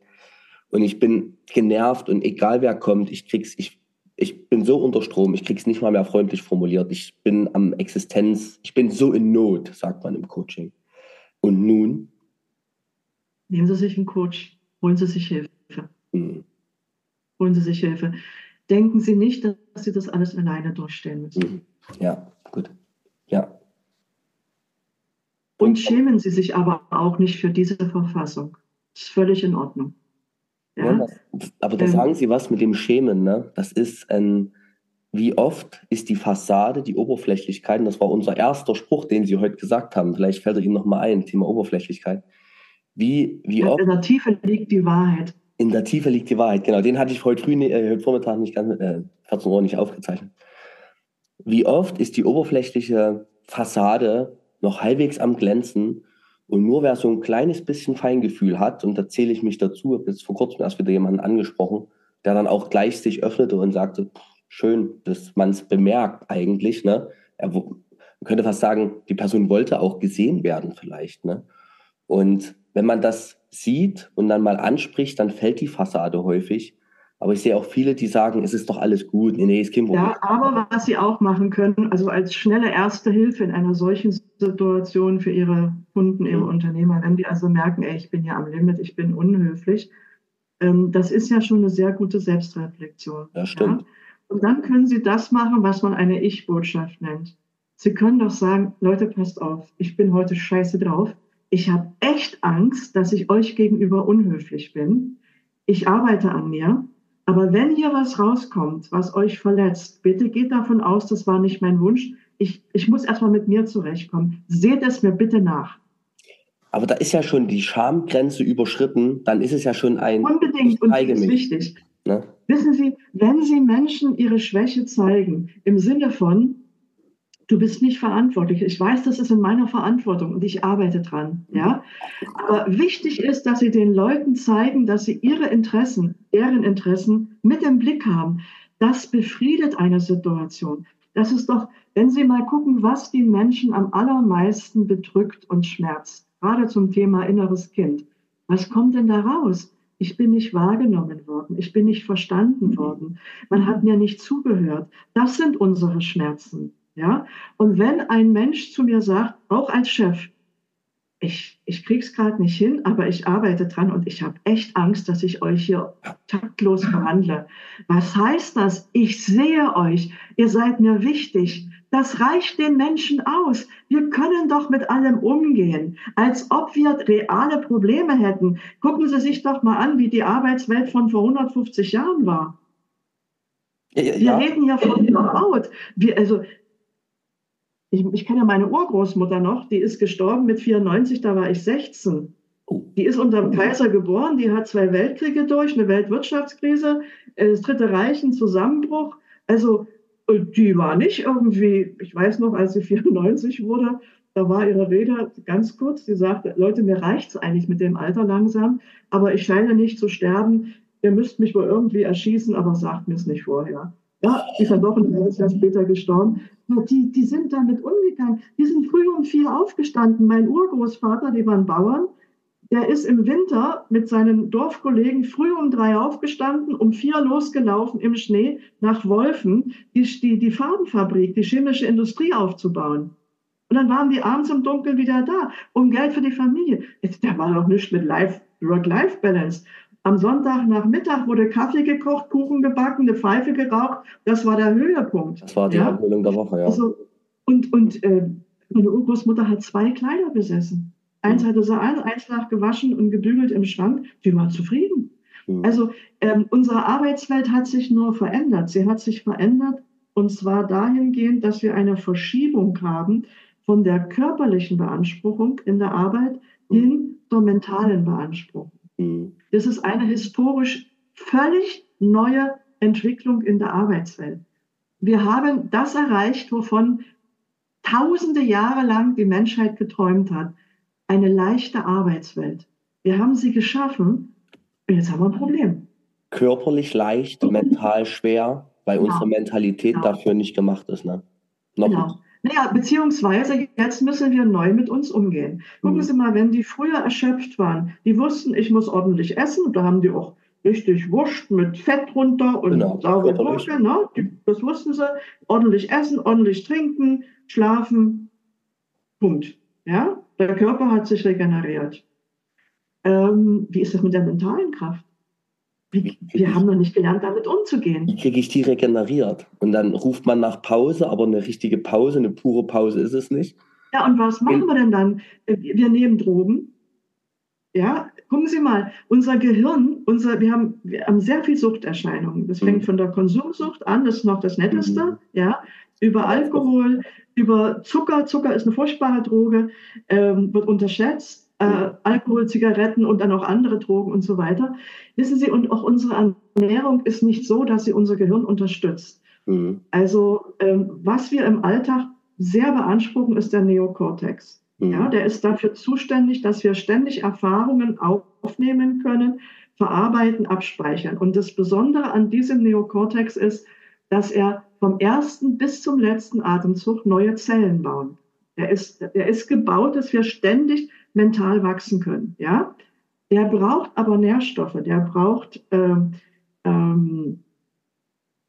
Und ich bin genervt und egal wer kommt, ich krieg's, ich, ich bin so unter Strom, ich krieg's nicht mal mehr freundlich formuliert. Ich bin am Existenz, ich bin so in Not, sagt man im Coaching. Und nun? Nehmen Sie sich einen Coach holen Sie sich Hilfe. Mhm. Holen Sie sich Hilfe. Denken Sie nicht, dass Sie das alles alleine durchstehen müssen. Mhm. Ja, gut. Ja. Und schämen Sie sich aber auch nicht für diese Verfassung. Das ist völlig in Ordnung. Ja? ja das, aber da ähm, sagen Sie was mit dem Schämen. Ne? Das ist ein, wie oft ist die Fassade, die Oberflächlichkeit, und das war unser erster Spruch, den Sie heute gesagt haben, vielleicht fällt er Ihnen nochmal ein, Thema Oberflächlichkeit. Wie, wie oft, in der Tiefe liegt die Wahrheit. In der Tiefe liegt die Wahrheit, genau. Den hatte ich heute früh, äh, heute Vormittag nicht ganz, äh, 14 Uhr nicht aufgezeichnet. Wie oft ist die oberflächliche Fassade noch halbwegs am Glänzen und nur wer so ein kleines bisschen Feingefühl hat, und da zähle ich mich dazu, habe jetzt vor kurzem erst wieder jemanden angesprochen, der dann auch gleich sich öffnete und sagte, schön, dass man es bemerkt eigentlich, ne? Er, man könnte fast sagen, die Person wollte auch gesehen werden vielleicht, ne? Und wenn man das sieht und dann mal anspricht, dann fällt die Fassade häufig. Aber ich sehe auch viele, die sagen, es ist doch alles gut. Nee, nee, ist kein Ja, aber was sie auch machen können, also als schnelle erste Hilfe in einer solchen Situation für ihre Kunden, ihre mhm. Unternehmer, wenn die also merken, ey, ich bin hier am Limit, ich bin unhöflich, ähm, das ist ja schon eine sehr gute Selbstreflexion. Das stimmt. Ja? Und dann können sie das machen, was man eine Ich-Botschaft nennt. Sie können doch sagen, Leute, passt auf, ich bin heute scheiße drauf ich habe echt Angst, dass ich euch gegenüber unhöflich bin. Ich arbeite an mir. Aber wenn hier was rauskommt, was euch verletzt, bitte geht davon aus, das war nicht mein Wunsch. Ich, ich muss erstmal mit mir zurechtkommen. Seht es mir bitte nach. Aber da ist ja schon die Schamgrenze überschritten, dann ist es ja schon ein. Unbedingt, und das ist wichtig. Ne? Wissen Sie, wenn Sie Menschen ihre Schwäche zeigen, im Sinne von, du bist nicht verantwortlich. Ich weiß, das ist in meiner Verantwortung und ich arbeite dran. Ja? Aber wichtig ist, dass sie den Leuten zeigen, dass sie ihre Interessen, deren Interessen mit im Blick haben. Das befriedet eine Situation. Das ist doch, wenn Sie mal gucken, was die Menschen am allermeisten bedrückt und schmerzt, gerade zum Thema inneres Kind. Was kommt denn da raus? Ich bin nicht wahrgenommen worden. Ich bin nicht verstanden worden. Man hat mir nicht zugehört. Das sind unsere Schmerzen. Ja? Und wenn ein Mensch zu mir sagt, auch als Chef, ich, ich krieg's gerade nicht hin, aber ich arbeite dran und ich habe echt Angst, dass ich euch hier taktlos behandle. Was heißt das? Ich sehe euch, ihr seid mir wichtig. Das reicht den Menschen aus. Wir können doch mit allem umgehen, als ob wir reale Probleme hätten. Gucken Sie sich doch mal an, wie die Arbeitswelt von vor 150 Jahren war. Wir ja. reden ja von Out. Wir, also ich, ich kenne ja meine Urgroßmutter noch, die ist gestorben mit 94, da war ich 16. Oh. Die ist unter dem Kaiser geboren, die hat zwei Weltkriege durch, eine Weltwirtschaftskrise, äh, das Dritte Reich, ein Zusammenbruch. Also die war nicht irgendwie, ich weiß noch, als sie [LAUGHS] 94 wurde, da war ihre Rede ganz kurz, sie sagte, Leute, mir reicht es eigentlich mit dem Alter langsam, aber ich scheine nicht zu sterben. Ihr müsst mich wohl irgendwie erschießen, aber sagt mir es nicht vorher. Ja, die ist doch ein halbes Jahr später gestorben. Die, die sind damit umgegangen. Die sind früh um vier aufgestanden. Mein Urgroßvater, die waren Bauern, der ist im Winter mit seinen Dorfkollegen früh um drei aufgestanden, um vier losgelaufen im Schnee nach Wolfen, die, die, die Farbenfabrik, die chemische Industrie aufzubauen. Und dann waren die abends im Dunkeln wieder da, um Geld für die Familie. Da war doch nichts mit Work-Life-Balance. Am Sonntagnachmittag wurde Kaffee gekocht, Kuchen gebacken, eine Pfeife geraucht. Das war der Höhepunkt. Das war die ja? Erholung der Woche, ja. Also, und und äh, meine Urgroßmutter hat zwei Kleider besessen. Eins mhm. hatte sie an, eins lag gewaschen und gebügelt im Schrank. Die war zufrieden. Mhm. Also ähm, unsere Arbeitswelt hat sich nur verändert. Sie hat sich verändert und zwar dahingehend, dass wir eine Verschiebung haben von der körperlichen Beanspruchung in der Arbeit mhm. hin zur mentalen Beanspruchung. Mhm. Das ist eine historisch völlig neue Entwicklung in der Arbeitswelt. Wir haben das erreicht, wovon tausende Jahre lang die Menschheit geträumt hat. Eine leichte Arbeitswelt. Wir haben sie geschaffen und jetzt haben wir ein Problem. Körperlich leicht, mental schwer, weil genau. unsere Mentalität genau. dafür nicht gemacht ist. Ne? Noch genau. Naja, beziehungsweise jetzt müssen wir neu mit uns umgehen. Gucken mhm. Sie mal, wenn die früher erschöpft waren, die wussten, ich muss ordentlich essen, da haben die auch richtig Wurst mit Fett runter und genau. saure Gurke, ne? das wussten sie, ordentlich essen, ordentlich trinken, schlafen, Punkt. Ja, der Körper hat sich regeneriert. Ähm, wie ist das mit der mentalen Kraft? Wir haben noch nicht gelernt, damit umzugehen. Wie kriege ich die regeneriert? Und dann ruft man nach Pause, aber eine richtige Pause, eine pure Pause ist es nicht. Ja, und was machen wir denn dann? Wir nehmen Drogen. Ja, gucken Sie mal, unser Gehirn, unser, wir, haben, wir haben sehr viel Suchterscheinungen. Das fängt mhm. von der Konsumsucht an, das ist noch das Netteste, mhm. ja, über Alkohol, über Zucker. Zucker ist eine furchtbare Droge, ähm, wird unterschätzt äh, Alkohol, Zigaretten und dann auch andere Drogen und so weiter. Wissen Sie, und auch unsere Ernährung ist nicht so, dass sie unser Gehirn unterstützt. Mhm. Also ähm, was wir im Alltag sehr beanspruchen, ist der Neokortex. Mhm. Ja, der ist dafür zuständig, dass wir ständig Erfahrungen aufnehmen können, verarbeiten, abspeichern. Und das Besondere an diesem Neokortex ist, dass er vom ersten bis zum letzten Atemzug neue Zellen baut. Er ist, er ist gebaut, dass wir ständig mental wachsen können. Ja? Der braucht aber Nährstoffe, der braucht ähm, ähm,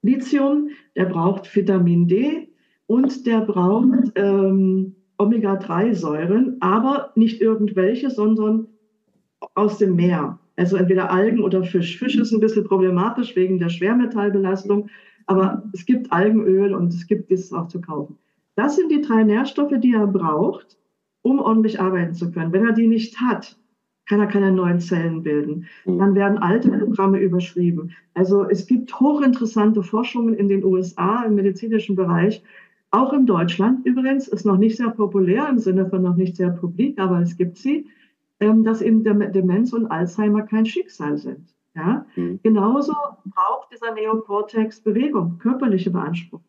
Lithium, der braucht Vitamin D und der braucht ähm, Omega-3-Säuren, aber nicht irgendwelche, sondern aus dem Meer. Also entweder Algen oder Fisch. Fisch ist ein bisschen problematisch wegen der Schwermetallbelastung, aber es gibt Algenöl und es gibt dieses auch zu kaufen. Das sind die drei Nährstoffe, die er braucht, um ordentlich arbeiten zu können. Wenn er die nicht hat, kann er keine neuen Zellen bilden. Mhm. Dann werden alte Programme überschrieben. Also es gibt hochinteressante Forschungen in den USA im medizinischen Bereich, auch in Deutschland übrigens, ist noch nicht sehr populär im Sinne von noch nicht sehr publik, aber es gibt sie, ähm, dass eben Demenz und Alzheimer kein Schicksal sind. Ja? Mhm. Genauso braucht dieser Neokortex Bewegung, körperliche Beanspruchung.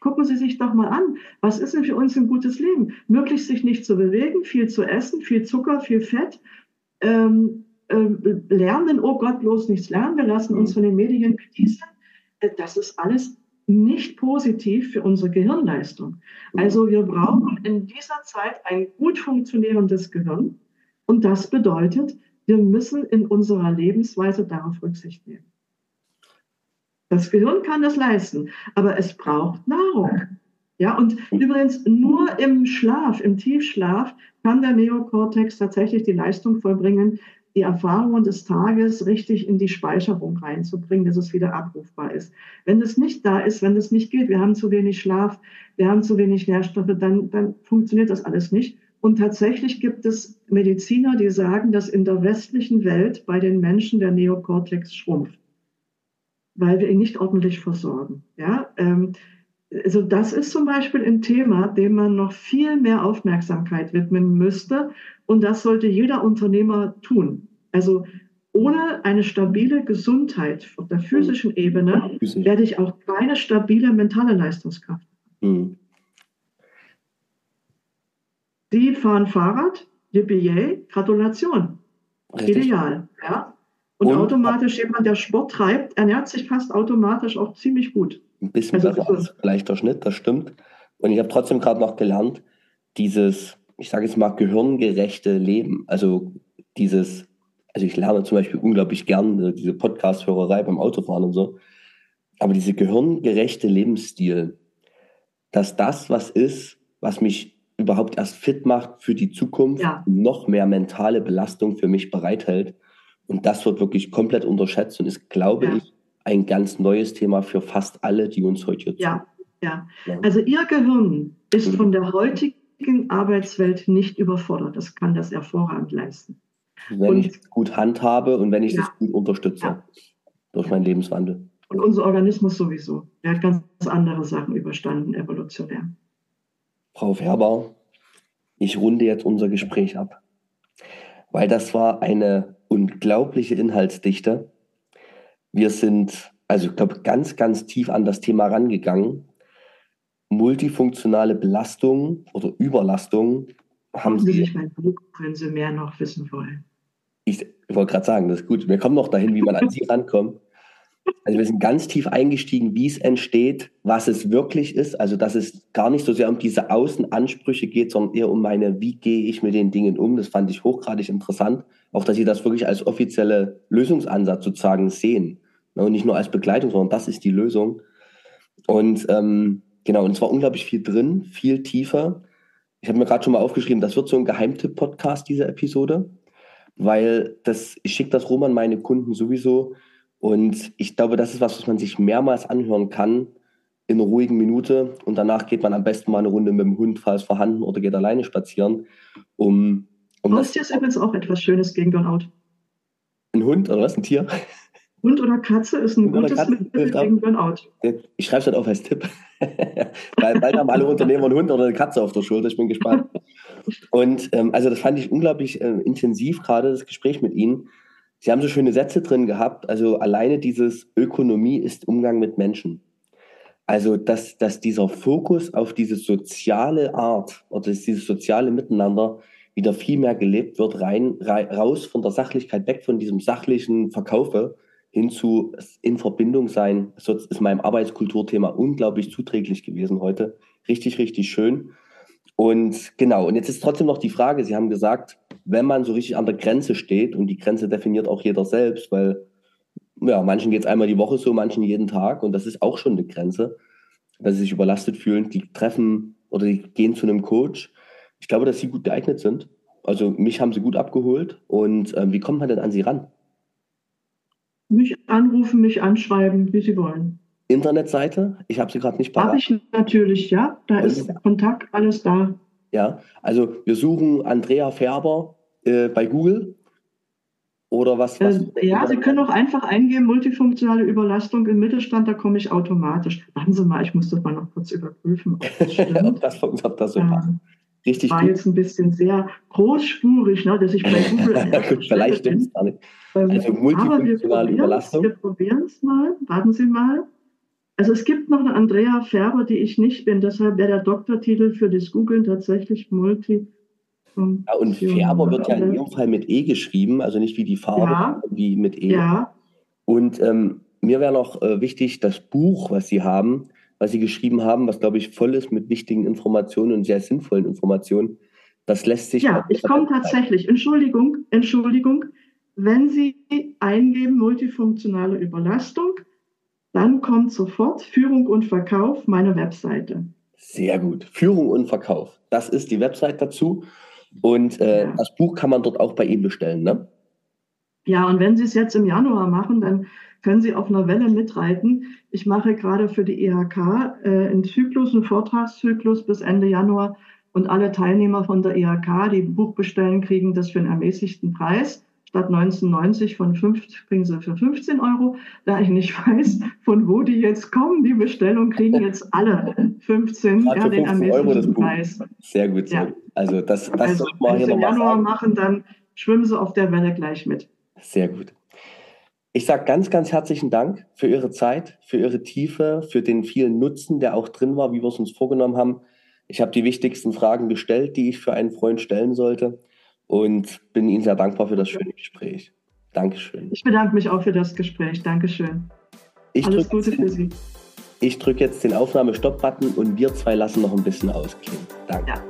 Gucken Sie sich doch mal an, was ist denn für uns ein gutes Leben? Möglichst sich nicht zu bewegen, viel zu essen, viel Zucker, viel Fett. Ähm, ähm, lernen, oh Gott, bloß nichts lernen, wir lassen uns von den Medien bedienen. Äh, das ist alles nicht positiv für unsere Gehirnleistung. Also wir brauchen in dieser Zeit ein gut funktionierendes Gehirn. Und das bedeutet, wir müssen in unserer Lebensweise darauf Rücksicht nehmen. Das Gehirn kann das leisten, aber es braucht Nahrung. Ja, und übrigens nur im Schlaf, im Tiefschlaf, kann der Neokortex tatsächlich die Leistung vollbringen, die Erfahrungen des Tages richtig in die Speicherung reinzubringen, dass es wieder abrufbar ist. Wenn es nicht da ist, wenn es nicht geht, wir haben zu wenig Schlaf, wir haben zu wenig Nährstoffe, dann, dann funktioniert das alles nicht. Und tatsächlich gibt es Mediziner, die sagen, dass in der westlichen Welt bei den Menschen der Neokortex schrumpft weil wir ihn nicht ordentlich versorgen. Ja? Ähm, also das ist zum Beispiel ein Thema, dem man noch viel mehr Aufmerksamkeit widmen müsste. Und das sollte jeder Unternehmer tun. Also ohne eine stabile Gesundheit auf der physischen Ebene werde ich auch keine stabile mentale Leistungskraft. Mhm. Die fahren Fahrrad, yippie, Gratulation. Richtig. Ideal. Ja? Und, Und, automatisch jemand, der Sport treibt, ernährt sich fast automatisch auch ziemlich gut. Ein bisschen also, besser als leichter Schnitt, das stimmt. Und ich habe trotzdem gerade noch gelernt, dieses, ich sage jetzt mal, gehirngerechte Leben. Also dieses, also ich lerne zum Beispiel unglaublich gern diese Podcast-Hörerei beim Autofahren und so. Aber diese gehirngerechte Lebensstil, dass das was ist, was mich überhaupt erst fit macht für die Zukunft, ja. noch mehr mentale Belastung für mich bereithält. Und das wird wirklich komplett unterschätzt und ist, glaube ja. ich, ein ganz neues Thema für fast alle, die uns heute ja, ja, ja. Also Ihr Gehirn ist mhm. von der heutigen Arbeitswelt nicht überfordert. Das kann das hervorragend leisten. Wenn und, ich es gut handhabe und wenn ich es gut unterstütze durch meinen Lebenswandel. Und unser Organismus sowieso. Er hat ganz andere Sachen überstanden, evolutionär. Frau Färber, ich runde jetzt unser Gespräch ab, weil das war eine unglaubliche Inhaltsdichte. Wir sind, also ich glaube, ganz, ganz tief an das Thema rangegangen. Multifunktionale Belastung oder Überlastung haben Sie. Sich mein Buch, wenn Sie mehr noch wissen wollen. Ich, ich wollte gerade sagen, das ist gut. Wir kommen noch dahin, wie man an Sie [LAUGHS] rankommt. Also wir sind ganz tief eingestiegen, wie es entsteht, was es wirklich ist. Also dass es gar nicht so sehr um diese Außenansprüche geht, sondern eher um meine, wie gehe ich mit den Dingen um. Das fand ich hochgradig interessant. Auch, dass Sie das wirklich als offizielle Lösungsansatz sozusagen sehen. Ne, und nicht nur als Begleitung, sondern das ist die Lösung. Und ähm, genau, und zwar unglaublich viel drin, viel tiefer. Ich habe mir gerade schon mal aufgeschrieben, das wird so ein Geheimtipp-Podcast, diese Episode, weil das, ich schicke das Roman meine Kunden sowieso und ich glaube, das ist was, was man sich mehrmals anhören kann in einer ruhigen Minute. Und danach geht man am besten mal eine Runde mit dem Hund, falls vorhanden, oder geht alleine spazieren. Um, um Haustier ist übrigens auch etwas Schönes gegen Burnout. Ein Hund oder was? Ein Tier? Hund oder Katze ist ein Hund gutes Mittel gegen Burnout. Ich schreibe es halt auf als Tipp. [LAUGHS] weil bald haben alle Unternehmer einen Hund oder eine Katze auf der Schulter. Ich bin gespannt. [LAUGHS] Und ähm, also das fand ich unglaublich äh, intensiv, gerade das Gespräch mit Ihnen Sie haben so schöne Sätze drin gehabt. Also alleine dieses Ökonomie ist Umgang mit Menschen. Also, dass, dass dieser Fokus auf diese soziale Art oder dieses soziale Miteinander wieder viel mehr gelebt wird, rein, raus von der Sachlichkeit, weg von diesem sachlichen Verkaufe hin zu in Verbindung sein. Das ist meinem Arbeitskulturthema unglaublich zuträglich gewesen heute. Richtig, richtig schön. Und genau, und jetzt ist trotzdem noch die Frage, Sie haben gesagt, wenn man so richtig an der Grenze steht, und die Grenze definiert auch jeder selbst, weil ja, manchen geht es einmal die Woche so, manchen jeden Tag, und das ist auch schon eine Grenze, dass sie sich überlastet fühlen, die treffen oder die gehen zu einem Coach. Ich glaube, dass sie gut geeignet sind. Also mich haben sie gut abgeholt. Und äh, wie kommt man denn an sie ran? Mich anrufen, mich anschreiben, wie sie wollen. Internetseite? Ich habe sie gerade nicht parat. Habe ich natürlich, ja. Da ist Kontakt, alles da. Ja, also wir suchen Andrea Färber äh, bei Google oder was? was äh, ja, Sie können auch einfach eingeben, multifunktionale Überlastung im Mittelstand, da komme ich automatisch. Warten Sie mal, ich muss das mal noch kurz überprüfen, ob das [LAUGHS] stimmt. ob, das, ob das so passt. Richtig war gut. jetzt ein bisschen sehr großspurig, ne, dass ich bei [LAUGHS] Google. Vielleicht stimmt es gar nicht. Ähm, also multifunktionale Überlastung. Wir probieren es mal. Warten Sie mal. Also es gibt noch eine Andrea Färber, die ich nicht bin, deshalb wäre der Doktortitel für das Googlen tatsächlich Multi. Ja, und Färber wird ja in Ihrem Fall mit E geschrieben, also nicht wie die Farbe, ja. wie mit E. Ja. Und ähm, mir wäre noch äh, wichtig, das Buch, was Sie haben, was Sie geschrieben haben, was glaube ich voll ist mit wichtigen Informationen und sehr sinnvollen Informationen, das lässt sich. Ja, ich komme tatsächlich. Entschuldigung, Entschuldigung. Wenn Sie eingeben multifunktionale Überlastung, dann kommt sofort Führung und Verkauf, meine Webseite. Sehr gut. Führung und Verkauf. Das ist die Website dazu. Und äh, das Buch kann man dort auch bei ihm bestellen, ne? Ja, und wenn Sie es jetzt im Januar machen, dann können Sie auf einer Welle mitreiten. Ich mache gerade für die IHK äh, einen Zyklus, einen Vortragszyklus bis Ende Januar. Und alle Teilnehmer von der IHK, die ein Buch bestellen, kriegen das für einen ermäßigten Preis. Statt 19,90 von 5 kriegen sie für 15 Euro. Da ich nicht weiß, von wo die jetzt kommen, die Bestellung kriegen jetzt alle 15, ja, den ermäßigten Preis. Sehr gut, sehr ja. gut. Also das, das also, wenn sie im Januar sagen. machen, dann schwimmen sie auf der Welle gleich mit. Sehr gut. Ich sage ganz, ganz herzlichen Dank für Ihre Zeit, für Ihre Tiefe, für den vielen Nutzen, der auch drin war, wie wir es uns vorgenommen haben. Ich habe die wichtigsten Fragen gestellt, die ich für einen Freund stellen sollte und bin Ihnen sehr dankbar für das schöne Gespräch. Dankeschön. Ich bedanke mich auch für das Gespräch. Dankeschön. Ich Alles Gute für Sie. Ich drücke jetzt den Aufnahme-Stop-Button und wir zwei lassen noch ein bisschen ausklingen. Danke. Ja.